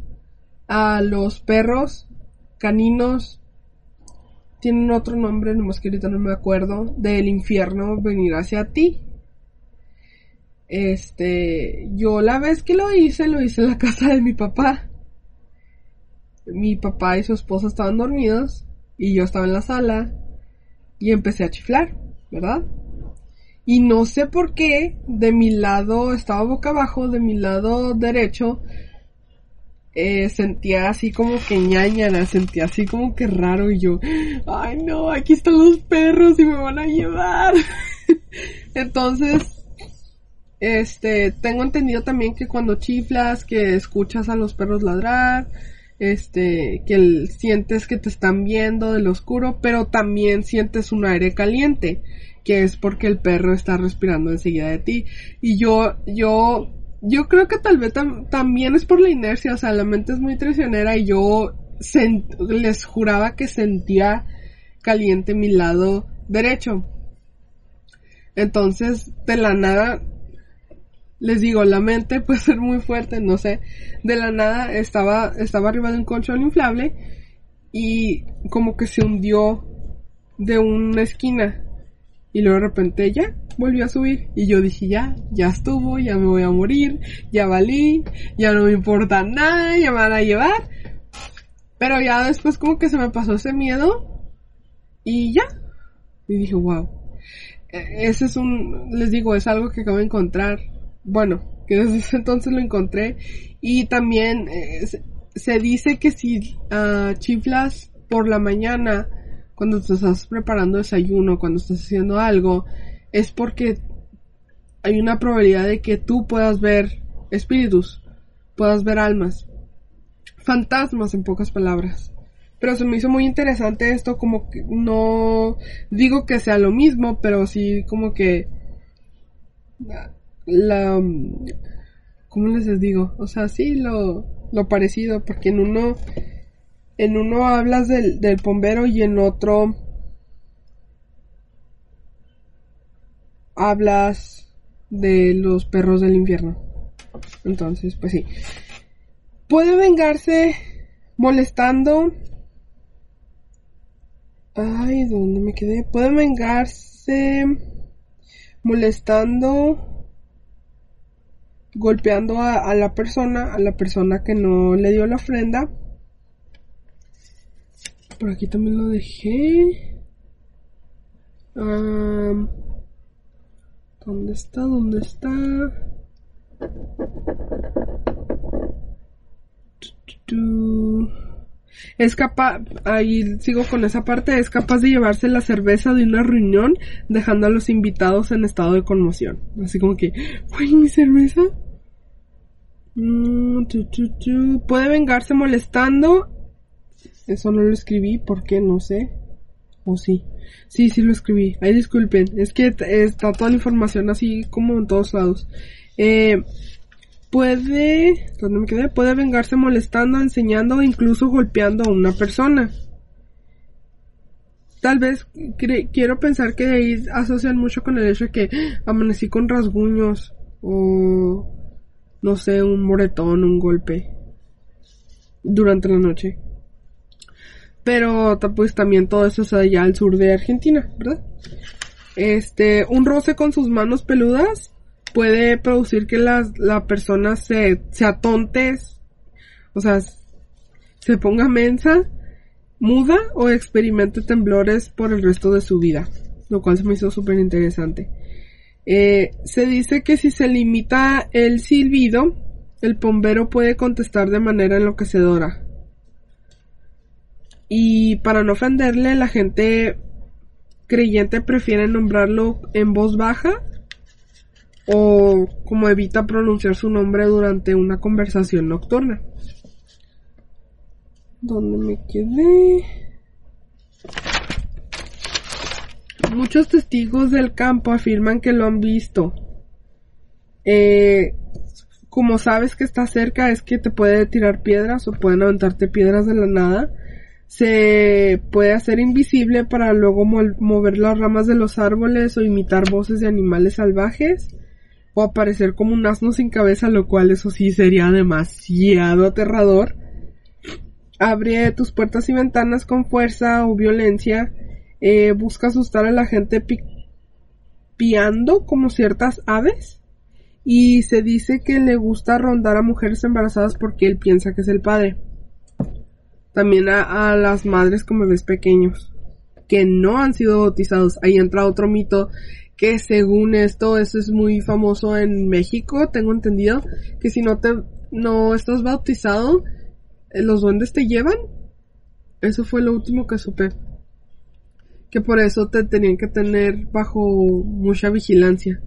S2: a los perros caninos tienen otro nombre, nomás que ahorita no me acuerdo, del infierno venir hacia ti. Este, yo la vez que lo hice, lo hice en la casa de mi papá. Mi papá y su esposa estaban dormidos y yo estaba en la sala y empecé a chiflar, ¿verdad? Y no sé por qué, de mi lado, estaba boca abajo, de mi lado derecho, eh, sentía así como que ñañana, sentía así como que raro y yo, ay no, aquí están los perros y me van a llevar. Entonces, este, tengo entendido también que cuando chiflas, que escuchas a los perros ladrar, este, que sientes que te están viendo del oscuro, pero también sientes un aire caliente, que es porque el perro está respirando enseguida de ti. Y yo, yo yo creo que tal vez también es por la inercia, o sea, la mente es muy traicionera y yo les juraba que sentía caliente mi lado derecho. Entonces, de la nada, les digo, la mente puede ser muy fuerte, no sé, de la nada estaba, estaba arriba de un colchón inflable y como que se hundió de una esquina y luego de repente ya volvió a subir. Y yo dije, ya, ya estuvo, ya me voy a morir, ya valí, ya no me importa nada, ya me van a llevar. Pero ya después como que se me pasó ese miedo y ya. Y dije, wow. E, ese es un, les digo, es algo que acabo de encontrar. Bueno, que desde ese entonces lo encontré. Y también eh, se dice que si uh, chiflas por la mañana, cuando te estás preparando desayuno, cuando estás haciendo algo, es porque hay una probabilidad de que tú puedas ver espíritus, puedas ver almas, fantasmas en pocas palabras. Pero se me hizo muy interesante esto, como que no digo que sea lo mismo, pero sí como que la, ¿cómo les digo? O sea, sí lo, lo parecido, porque en uno en uno hablas del, del bombero y en otro hablas de los perros del infierno. Entonces, pues sí. Puede vengarse molestando. Ay, ¿dónde me quedé? Puede vengarse molestando, golpeando a, la persona, a la persona que no le dio la ofrenda por aquí también lo dejé. ¿Dónde está? ¿Dónde está? Es capaz, ahí sigo con esa parte, es capaz de llevarse la cerveza de una reunión dejando a los invitados en estado de conmoción. Así como que, ¡Uy, mi cerveza! Mm, Puede vengarse molestando eso no lo escribí porque no sé. ¿O sí? Sí, sí lo escribí. Ay, disculpen. Es que está toda la información así como en todos lados. Eh, puede, ¿dónde me quedé? Puede vengarse molestando, enseñando o incluso golpeando a una persona. Tal vez quiero pensar que de ahí asocian mucho con el hecho de que amanecí con rasguños o no sé, un moretón, un golpe durante la noche. Pero pues también todo eso es allá al sur de Argentina, ¿verdad? Este, un roce con sus manos peludas puede producir que la, la persona se, se atonte, o sea, se ponga mensa, muda o experimente temblores por el resto de su vida, lo cual se me hizo súper interesante. Eh, se dice que si se limita el silbido, el bombero puede contestar de manera enloquecedora. Y para no ofenderle, la gente creyente prefiere nombrarlo en voz baja o como evita pronunciar su nombre durante una conversación nocturna. ¿Dónde me quedé? Muchos testigos del campo afirman que lo han visto. Eh, como sabes que está cerca es que te puede tirar piedras o pueden aventarte piedras de la nada se puede hacer invisible para luego mover las ramas de los árboles o imitar voces de animales salvajes o aparecer como un asno sin cabeza, lo cual eso sí sería demasiado aterrador. Abre tus puertas y ventanas con fuerza o violencia. Eh, busca asustar a la gente piando como ciertas aves. Y se dice que le gusta rondar a mujeres embarazadas porque él piensa que es el padre también a, las madres con bebés pequeños que no han sido bautizados. Ahí entra otro mito que según esto, eso es muy famoso en México, tengo entendido, que si no te, no estás bautizado, eh, los duendes te llevan. Eso fue lo último que supe. Que por eso te tenían que tener bajo mucha vigilancia.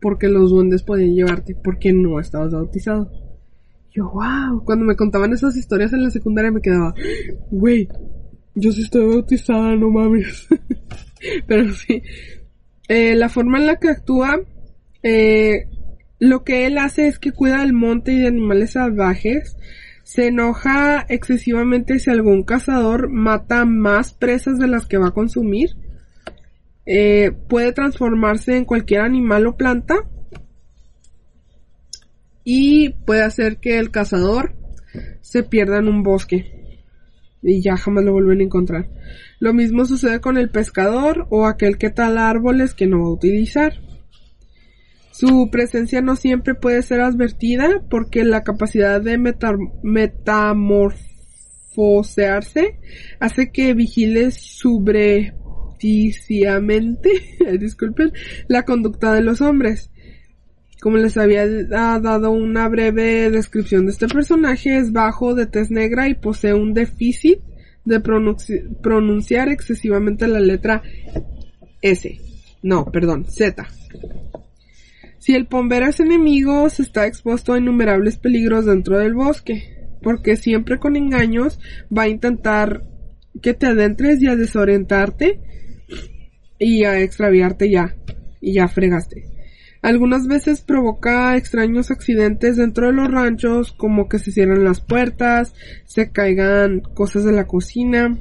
S2: Porque los duendes podían llevarte, porque no estabas bautizado. Yo, wow, cuando me contaban esas historias en la secundaria me quedaba, güey, yo sí estoy bautizada, no mames. Pero sí, eh, la forma en la que actúa, eh, lo que él hace es que cuida del monte y de animales salvajes. Se enoja excesivamente si algún cazador mata más presas de las que va a consumir. Eh, puede transformarse en cualquier animal o planta y puede hacer que el cazador se pierda en un bosque y ya jamás lo vuelven a encontrar. Lo mismo sucede con el pescador o aquel que tala árboles que no va a utilizar. Su presencia no siempre puede ser advertida porque la capacidad de metamorfosearse hace que vigile subrepticiamente, disculpen, la conducta de los hombres. Como les había dado una breve descripción de este personaje, es bajo, de tez negra y posee un déficit de pronunciar excesivamente la letra S. No, perdón, Z. Si el pombero es enemigo, se está expuesto a innumerables peligros dentro del bosque, porque siempre con engaños va a intentar que te adentres y a desorientarte y a extraviarte ya, y ya fregaste. Algunas veces provoca extraños accidentes dentro de los ranchos, como que se cierran las puertas, se caigan cosas de la cocina.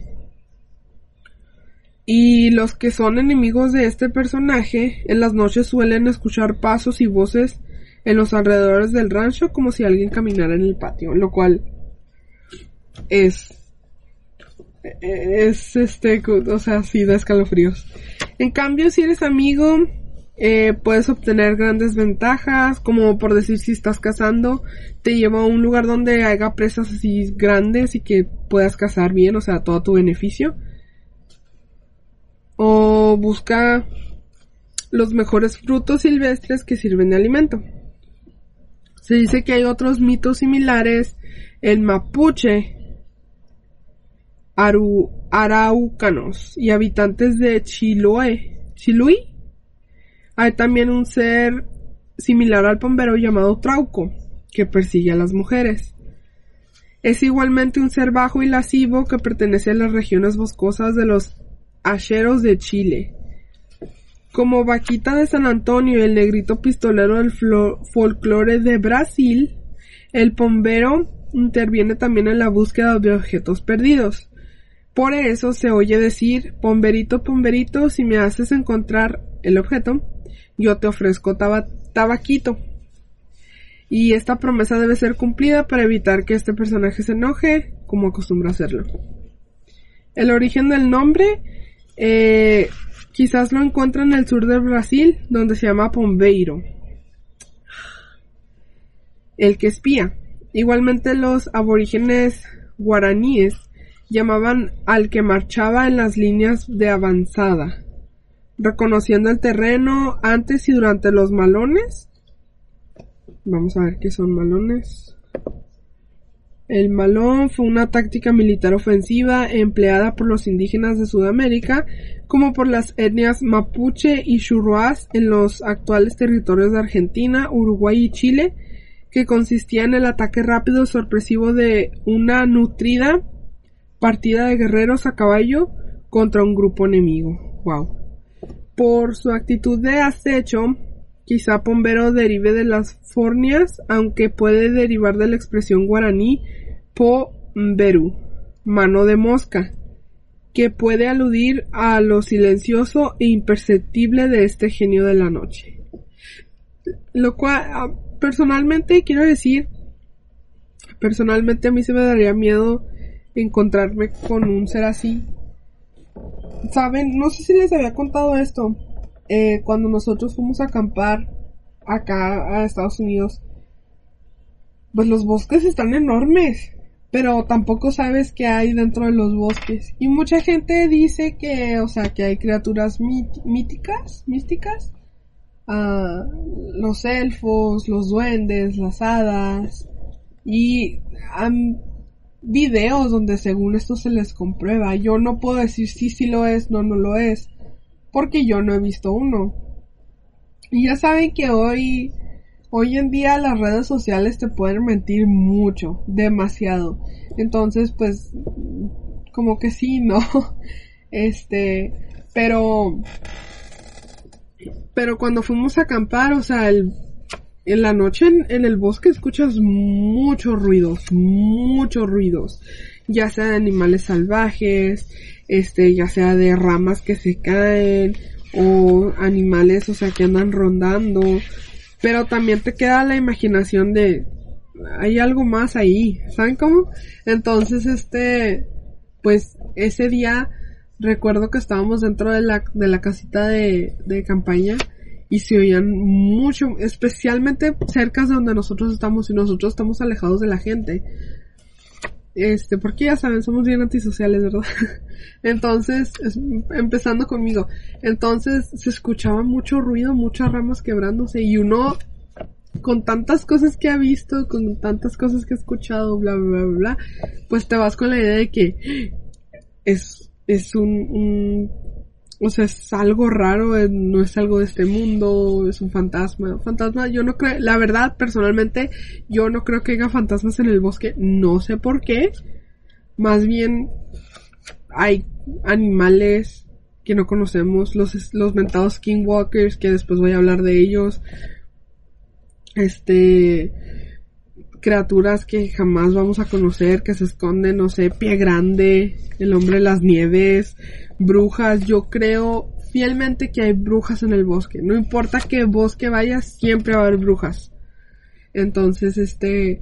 S2: Y los que son enemigos de este personaje, en las noches suelen escuchar pasos y voces en los alrededores del rancho como si alguien caminara en el patio, lo cual es es este, o sea, sí da escalofríos. En cambio, si eres amigo eh, puedes obtener grandes ventajas, como por decir si estás cazando, te lleva a un lugar donde haya presas así grandes y que puedas cazar bien, o sea, todo tu beneficio. O busca los mejores frutos silvestres que sirven de alimento. Se dice que hay otros mitos similares. El mapuche, araucanos y habitantes de Chiloé, Chiluí, hay también un ser similar al bombero llamado Trauco, que persigue a las mujeres. Es igualmente un ser bajo y lascivo que pertenece a las regiones boscosas de los Acheros de Chile. Como Vaquita de San Antonio y el negrito pistolero del folclore de Brasil, el pombero interviene también en la búsqueda de objetos perdidos. Por eso se oye decir, pomberito, pomberito, si me haces encontrar el objeto, yo te ofrezco tabaquito. Y esta promesa debe ser cumplida para evitar que este personaje se enoje, como acostumbra hacerlo. El origen del nombre eh, quizás lo encuentra en el sur del Brasil, donde se llama Pombeiro. El que espía. Igualmente los aborígenes guaraníes llamaban al que marchaba en las líneas de avanzada, reconociendo el terreno antes y durante los malones Vamos a ver qué son malones. El malón fue una táctica militar ofensiva empleada por los indígenas de Sudamérica, como por las etnias mapuche y churroas en los actuales territorios de Argentina, Uruguay y Chile, que consistía en el ataque rápido y sorpresivo de una nutrida partida de guerreros a caballo contra un grupo enemigo. Wow. Por su actitud de acecho, Quizá Pombero derive de las fornias, aunque puede derivar de la expresión guaraní po-beru, mano de mosca, que puede aludir a lo silencioso e imperceptible de este genio de la noche. Lo cual, ah, personalmente quiero decir, personalmente a mí se me daría miedo encontrarme con un ser así. Saben, no sé si les había contado esto, eh, cuando nosotros fuimos a acampar acá a Estados Unidos, pues los bosques están enormes, pero tampoco sabes qué hay dentro de los bosques. Y mucha gente dice que, o sea, que hay criaturas míticas, místicas, ah, los elfos, los duendes, las hadas, y han videos donde según esto se les comprueba. Yo no puedo decir si sí lo es, no, no lo es porque yo no he visto uno. Y ya saben que hoy, hoy en día las redes sociales te pueden mentir mucho, demasiado. Entonces, pues, como que sí, ¿no? Este, pero, pero cuando fuimos a acampar, o sea, el, en la noche en, en, el bosque escuchas muchos ruidos, muchos ruidos, ya sea de animales salvajes, este, ya sea de ramas que se caen o animales, o sea, que andan rondando, pero también te queda la imaginación de hay algo más ahí, ¿saben cómo? Entonces, este, pues ese día recuerdo que estábamos dentro de la, de la casita de, de campaña y se oían mucho, especialmente cerca de donde nosotros estamos y nosotros estamos alejados de la gente. Este, porque ya saben, somos bien antisociales, ¿verdad? Entonces, empezando conmigo. Entonces, se escuchaba mucho ruido, muchas ramas quebrándose y uno, con tantas cosas que ha visto, con tantas cosas que ha escuchado, bla, bla, bla, bla, pues te vas con la idea de que es, es un, un o sea, es algo raro, eh, no es algo de este mundo, es un fantasma. Fantasma, yo no creo, la verdad, personalmente, yo no creo que haya fantasmas en el bosque, no sé por qué. Más bien, hay animales que no conocemos, los, los mentados skinwalkers, que después voy a hablar de ellos. Este, criaturas que jamás vamos a conocer, que se esconden, no sé, pie grande, el hombre de las nieves, brujas, yo creo fielmente que hay brujas en el bosque. No importa qué bosque vayas, siempre va a haber brujas. Entonces, este,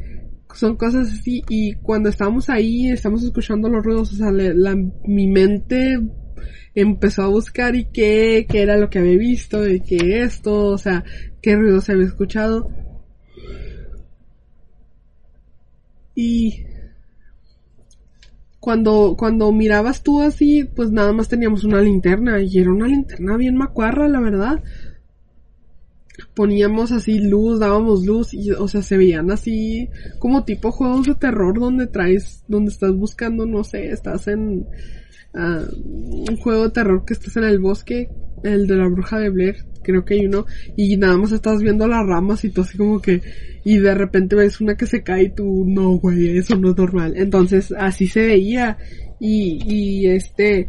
S2: son cosas así y cuando estamos ahí, estamos escuchando los ruidos, o sea, la, mi mente empezó a buscar y qué, qué era lo que había visto y qué esto, o sea, qué ruidos había escuchado. Y cuando, cuando mirabas tú así, pues nada más teníamos una linterna y era una linterna bien macuarra, la verdad. Poníamos así luz, dábamos luz y, o sea, se veían así como tipo juegos de terror donde traes, donde estás buscando, no sé, estás en uh, un juego de terror que estás en el bosque, el de la bruja de Blair, creo que hay uno, y nada más estás viendo las ramas y tú así como que, y de repente ves una que se cae y tú, no, güey, eso no es normal. Entonces, así se veía. Y, y este,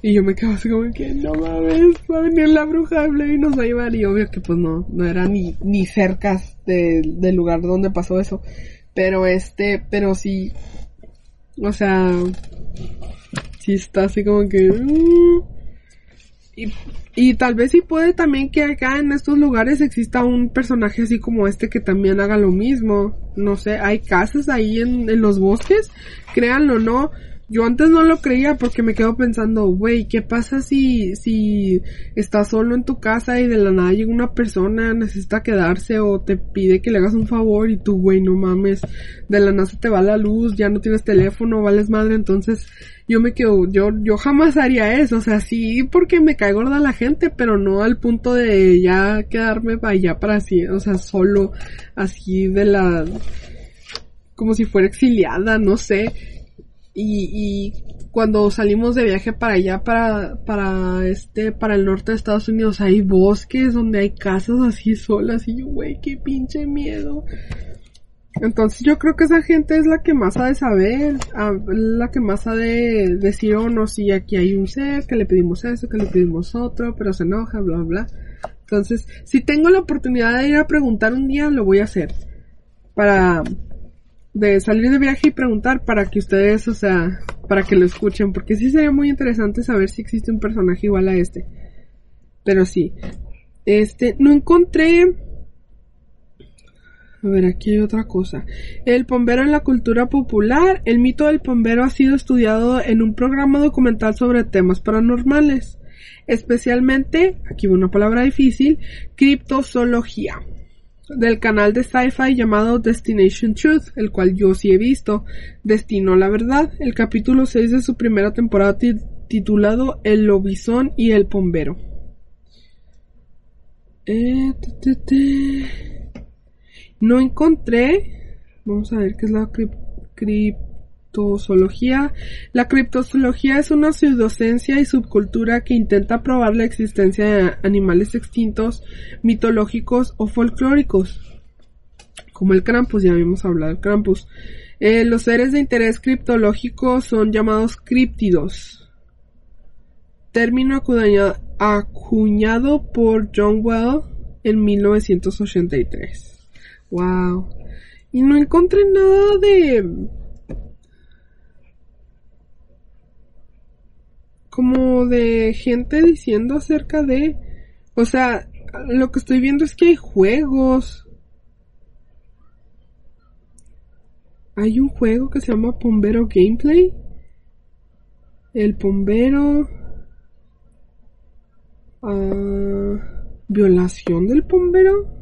S2: Y yo me quedo así como que, no mames, va a venir la bruja de Blair y nos va a llevar. Y obvio que pues no, no era ni, ni cerca de, del lugar donde pasó eso. Pero este, pero sí, o sea, sí está así como que... Uh, y, tal vez sí puede también que acá en estos lugares exista un personaje así como este que también haga lo mismo. No sé, hay casas ahí en, en los bosques, créanlo o no, yo antes no lo creía porque me quedo pensando, güey, ¿qué pasa si, si estás solo en tu casa y de la nada llega una persona, necesita quedarse o te pide que le hagas un favor y tú, güey, no mames, de la nada se te va la luz, ya no tienes teléfono, vales madre, entonces yo me quedo, yo, yo jamás haría eso, o sea, sí porque me cae gorda la gente, pero no al punto de ya quedarme para allá para así, o sea, solo así de la, como si fuera exiliada, no sé y, y cuando salimos de viaje para allá, para, para este, para el norte de Estados Unidos, hay bosques donde hay casas así solas y yo, güey, qué pinche miedo. Entonces yo creo que esa gente es la que más ha de saber, la que más ha de decir, oh no, si aquí hay un ser, que le pedimos eso, que le pedimos otro, pero se enoja, bla, bla. Entonces, si tengo la oportunidad de ir a preguntar un día, lo voy a hacer. Para, de salir de viaje y preguntar para que ustedes, o sea, para que lo escuchen, porque sí sería muy interesante saber si existe un personaje igual a este. Pero sí. Este, no encontré... A ver, aquí hay otra cosa. El pombero en la cultura popular. El mito del pombero ha sido estudiado en un programa documental sobre temas paranormales. Especialmente, aquí va una palabra difícil, criptozoología del canal de sci-fi llamado Destination Truth, el cual yo sí he visto, Destino la Verdad, el capítulo 6 de su primera temporada titulado El Lobizón y el Pombero. Eh, no encontré, vamos a ver qué es la cripto criptozoología. La criptozoología es una pseudocencia y subcultura que intenta probar la existencia de animales extintos, mitológicos o folclóricos. Como el Krampus, ya habíamos hablado del Krampus. Eh, los seres de interés criptológico son llamados críptidos. Término acuñado por John Well en 1983. Wow. Y no encontré nada de como de gente diciendo acerca de, o sea, lo que estoy viendo es que hay juegos. Hay un juego que se llama Pombero Gameplay. El Pombero. Ah, violación del Pombero.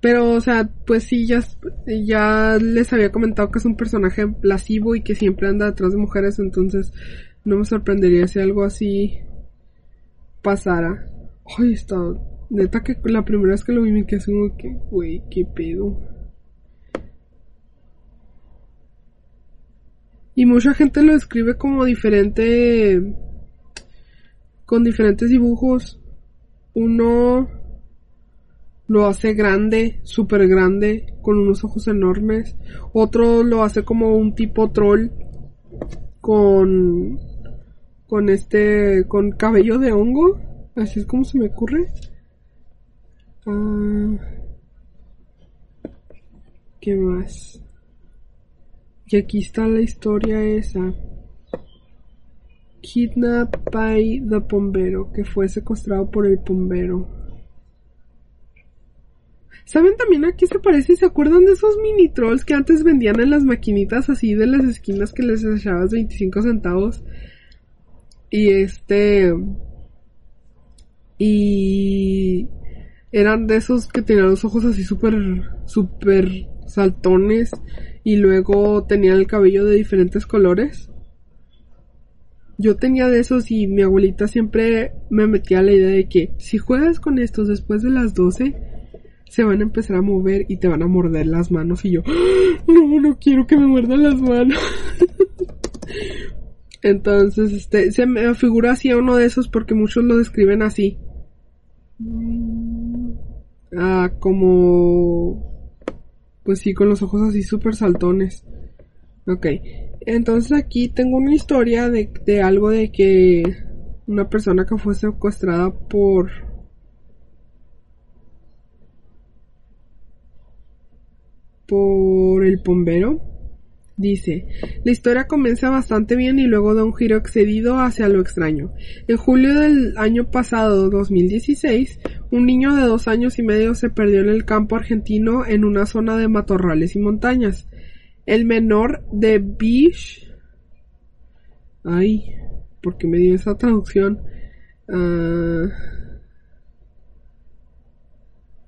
S2: Pero, o sea, pues sí, ya, ya les había comentado que es un personaje lascivo y que siempre anda detrás de mujeres, entonces no me sorprendería si algo así pasara. Ay, está. Neta que la primera vez que lo vi me quedé como que, güey, qué pedo. Y mucha gente lo describe como diferente. con diferentes dibujos. Uno lo hace grande, súper grande, con unos ojos enormes. Otro lo hace como un tipo troll con con este con cabello de hongo, así es como se me ocurre. Ah, ¿Qué más? Y aquí está la historia esa. Kidnap by the Pombero, que fue secuestrado por el Pombero. ¿Saben también a qué se parece? ¿Se acuerdan de esos mini trolls que antes vendían en las maquinitas así de las esquinas que les echabas 25 centavos? Y este... Y... Eran de esos que tenían los ojos así súper, súper saltones y luego tenían el cabello de diferentes colores. Yo tenía de esos y mi abuelita siempre me metía la idea de que si juegas con estos después de las 12 se van a empezar a mover y te van a morder las manos y yo, ¡Ah! no, no quiero que me muerdan las manos. Entonces, este, se me figura así a uno de esos porque muchos lo describen así. Ah, como, pues sí, con los ojos así súper saltones. Ok. entonces aquí tengo una historia de, de algo de que una persona que fue secuestrada por por el bombero. Dice, la historia comienza bastante bien y luego da un giro excedido hacia lo extraño. En julio del año pasado, 2016, un niño de dos años y medio se perdió en el campo argentino en una zona de matorrales y montañas. El menor de Beach... Ay, ¿por qué me dio esa traducción? Ah.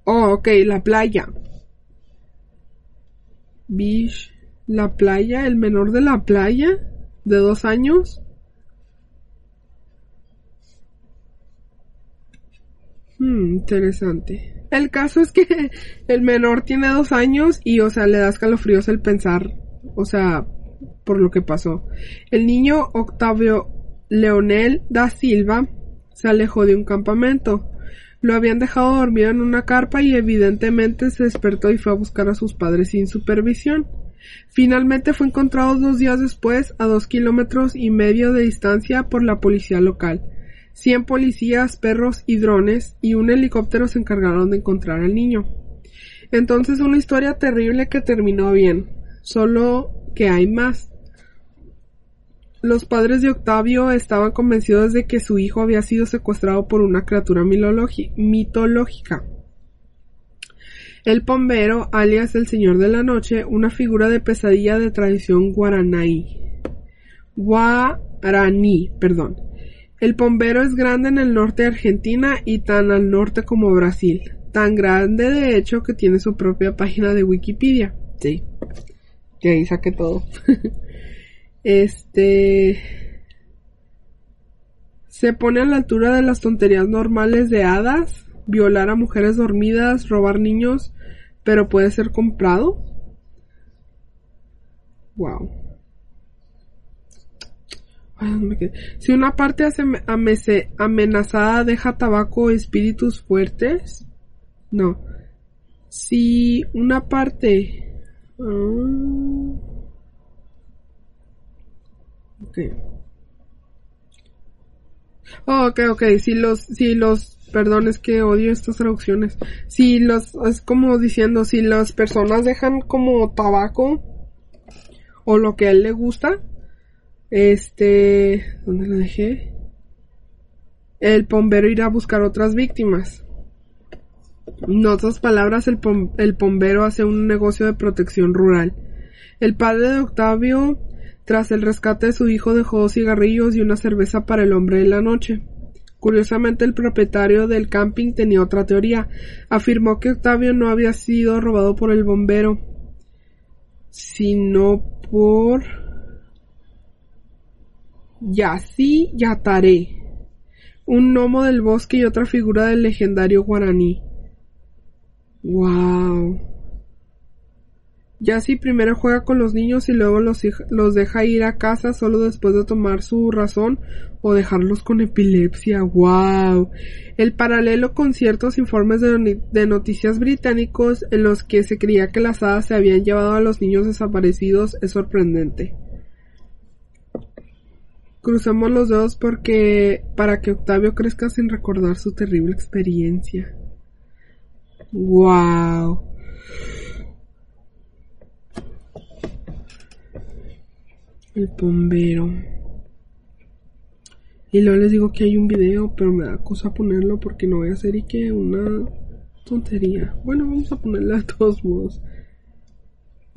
S2: Oh, ok, la playa. Beach, la playa, el menor de la playa, de dos años. Hmm, interesante. El caso es que el menor tiene dos años y, o sea, le da escalofríos el pensar, o sea, por lo que pasó. El niño Octavio Leonel da Silva se alejó de un campamento. Lo habían dejado dormido en una carpa y evidentemente se despertó y fue a buscar a sus padres sin supervisión. Finalmente fue encontrado dos días después a dos kilómetros y medio de distancia por la policía local. Cien policías, perros y drones y un helicóptero se encargaron de encontrar al niño. Entonces una historia terrible que terminó bien. Solo que hay más. Los padres de Octavio estaban convencidos de que su hijo había sido secuestrado por una criatura mitológica. El pombero, alias el Señor de la Noche, una figura de pesadilla de tradición guaraní. Guaraní, perdón. El pombero es grande en el norte de Argentina y tan al norte como Brasil. Tan grande de hecho que tiene su propia página de Wikipedia. Sí. Y ahí saqué todo. Este se pone a la altura de las tonterías normales de hadas, violar a mujeres dormidas, robar niños, pero puede ser comprado. Wow. Si una parte amenazada deja tabaco o espíritus fuertes, no. Si una parte... Ah, Oh, ok, ok. Si los, si los, perdón, es que odio estas traducciones. Si los, es como diciendo, si las personas dejan como tabaco o lo que a él le gusta, este, ¿dónde lo dejé? El bombero irá a buscar otras víctimas. En otras palabras, el, el bombero hace un negocio de protección rural. El padre de Octavio tras el rescate de su hijo dejó cigarrillos y una cerveza para el hombre de la noche. Curiosamente el propietario del camping tenía otra teoría. Afirmó que Octavio no había sido robado por el bombero, sino por Yassi Yataré, un gnomo del bosque y otra figura del legendario guaraní. Wow. Yassi primero juega con los niños y luego los, los deja ir a casa solo después de tomar su razón o dejarlos con epilepsia. ¡Wow! El paralelo con ciertos informes de, de, noticias británicos en los que se creía que las hadas se habían llevado a los niños desaparecidos es sorprendente. Crucemos los dedos porque para que Octavio crezca sin recordar su terrible experiencia. ¡Wow! El bombero. Y luego les digo que hay un video, pero me da cosa ponerlo porque no voy a hacer y que una tontería. Bueno, vamos a ponerla de todos modos.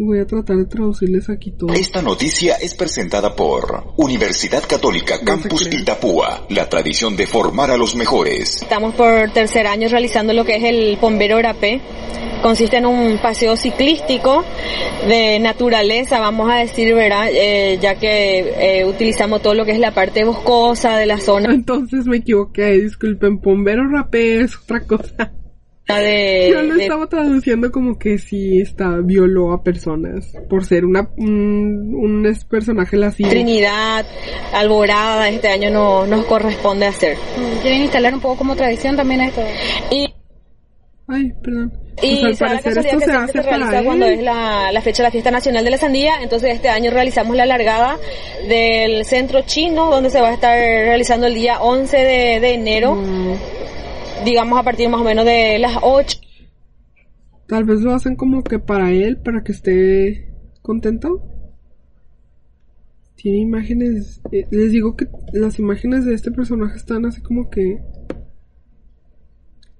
S2: Voy a tratar de traducirles aquí todo.
S3: Esta noticia es presentada por Universidad Católica Campus Itapúa, la tradición de formar a los mejores.
S4: Estamos por tercer año realizando lo que es el Bombero Rapé consiste en un paseo ciclístico de naturaleza, vamos a decir, ¿verdad? Eh, ya que eh, utilizamos todo lo que es la parte boscosa de la zona.
S2: Entonces me equivoqué, disculpen, pombero rapé es otra cosa.
S4: De,
S2: Yo lo estaba traduciendo como que sí está violó a personas por ser una un, un personaje lascivo.
S4: Trinidad, Alborada, este año no nos corresponde hacer.
S5: ¿Quieren instalar un poco como tradición también esto?
S4: Y
S2: Ay, perdón.
S4: Y
S2: Pues al parecer esto
S4: que
S2: se hace
S4: se
S2: para
S4: cuando es la, la fecha de la fiesta nacional de la sandía. Entonces este año realizamos la largada del centro chino, donde se va a estar realizando el día 11 de, de enero,
S2: Mm,
S4: digamos a partir más o menos de las 8.
S2: Tal vez lo hacen como que para él, para que esté contento. Tiene imágenes. eh, les digo que las imágenes de este personaje están así como que.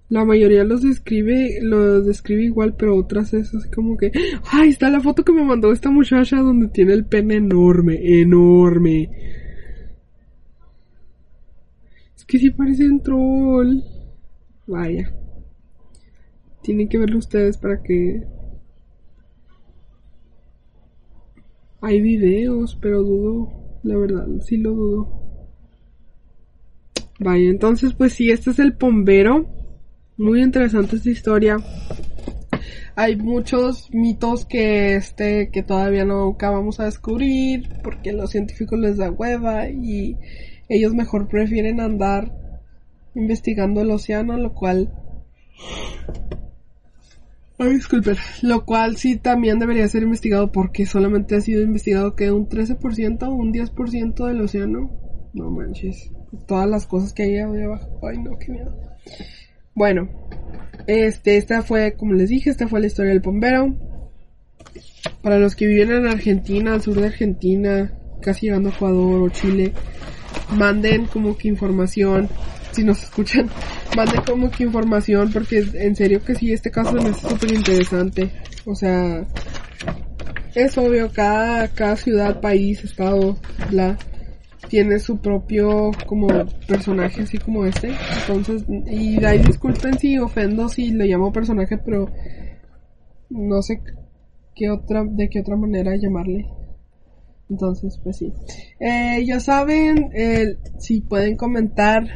S2: La mayoría los describe, los describe igual, pero otras es así como que. ¡Ay! Está la foto que me mandó esta muchacha donde tiene el pene enorme, enorme. Es que sí parece un troll. Vaya. Tienen que verlo ustedes para que... Hay videos, pero dudo, la verdad, sí lo dudo. Vaya, entonces pues sí, este es el bombero. Muy interesante esta historia. Hay muchos mitos que este que todavía no acabamos a descubrir porque los científicos les da hueva y ellos mejor prefieren andar investigando el océano, lo cual Ay, disculpen. Lo cual sí también debería ser investigado porque solamente ha sido investigado que un 13% o un 10% del océano. No manches. Todas las cosas que hay ahí abajo. Ay, no, qué miedo. Bueno, este, esta fue, como les dije, esta fue la historia del bombero. Para los que viven en Argentina, al sur de Argentina, casi llegando a Ecuador o Chile, manden como que información si nos escuchan, manden como que información porque en serio que sí, este caso me hace súper interesante. O sea, es obvio, cada, cada ciudad, país, estado, bla, tiene su propio como personaje así como este. Entonces, y de ahí disculpen si ofendo si le llamo personaje, pero no sé qué otra, de qué otra manera llamarle. Entonces, pues sí. Eh, ya saben, eh, si pueden comentar,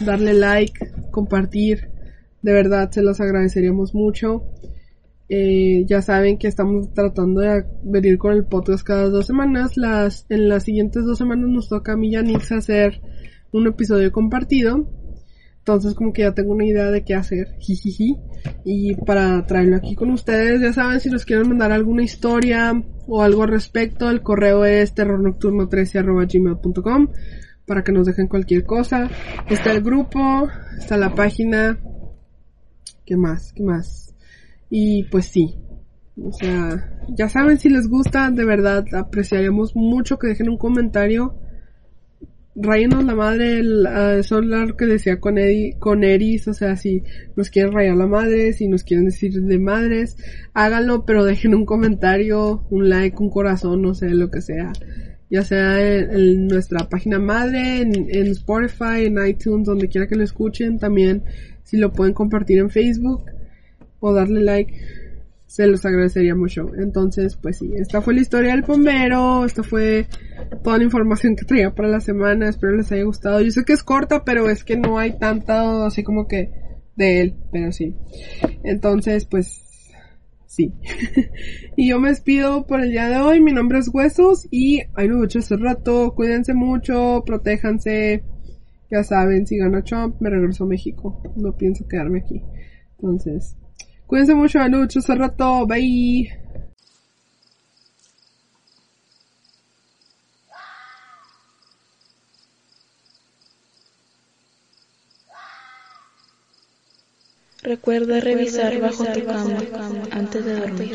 S2: darle like, compartir, de verdad se los agradeceríamos mucho. Eh, ya saben que estamos tratando de venir con el podcast cada dos semanas. Las, en las siguientes dos semanas nos toca a mí y a Nix hacer un episodio compartido. Entonces como que ya tengo una idea de qué hacer, jijiji. Y para traerlo aquí con ustedes, ya saben, si nos quieren mandar alguna historia o algo al respecto, el correo es terrornocturno13 para que nos dejen cualquier cosa. Está el grupo, está la página. ¿Qué más? ¿Qué más? Y pues sí. O sea, ya saben si les gusta, de verdad apreciaríamos mucho que dejen un comentario rayenos la madre, el, uh, eso es lo que decía con Eddie, con Eris, o sea, si nos quieren rayar la madre, si nos quieren decir de madres, háganlo, pero dejen un comentario, un like, un corazón, no sé, lo que sea. Ya sea en, en nuestra página madre, en, en, Spotify, en iTunes, donde quiera que lo escuchen, también si lo pueden compartir en Facebook o darle like se los agradecería mucho. Entonces, pues sí, esta fue la historia del bombero, esta fue toda la información que traía para la semana, espero les haya gustado. Yo sé que es corta, pero es que no hay tanta así como que de él, pero sí. Entonces, pues sí. y yo me despido por el día de hoy, mi nombre es Huesos y hay mucho hace rato, cuídense mucho, protéjanse. Ya saben, si gana Trump, me regreso a México. No pienso quedarme aquí. Entonces, Cuídense mucho, Anucho, hace rato, bye.
S5: Recuerda revisar bajo tu cama antes de dormir.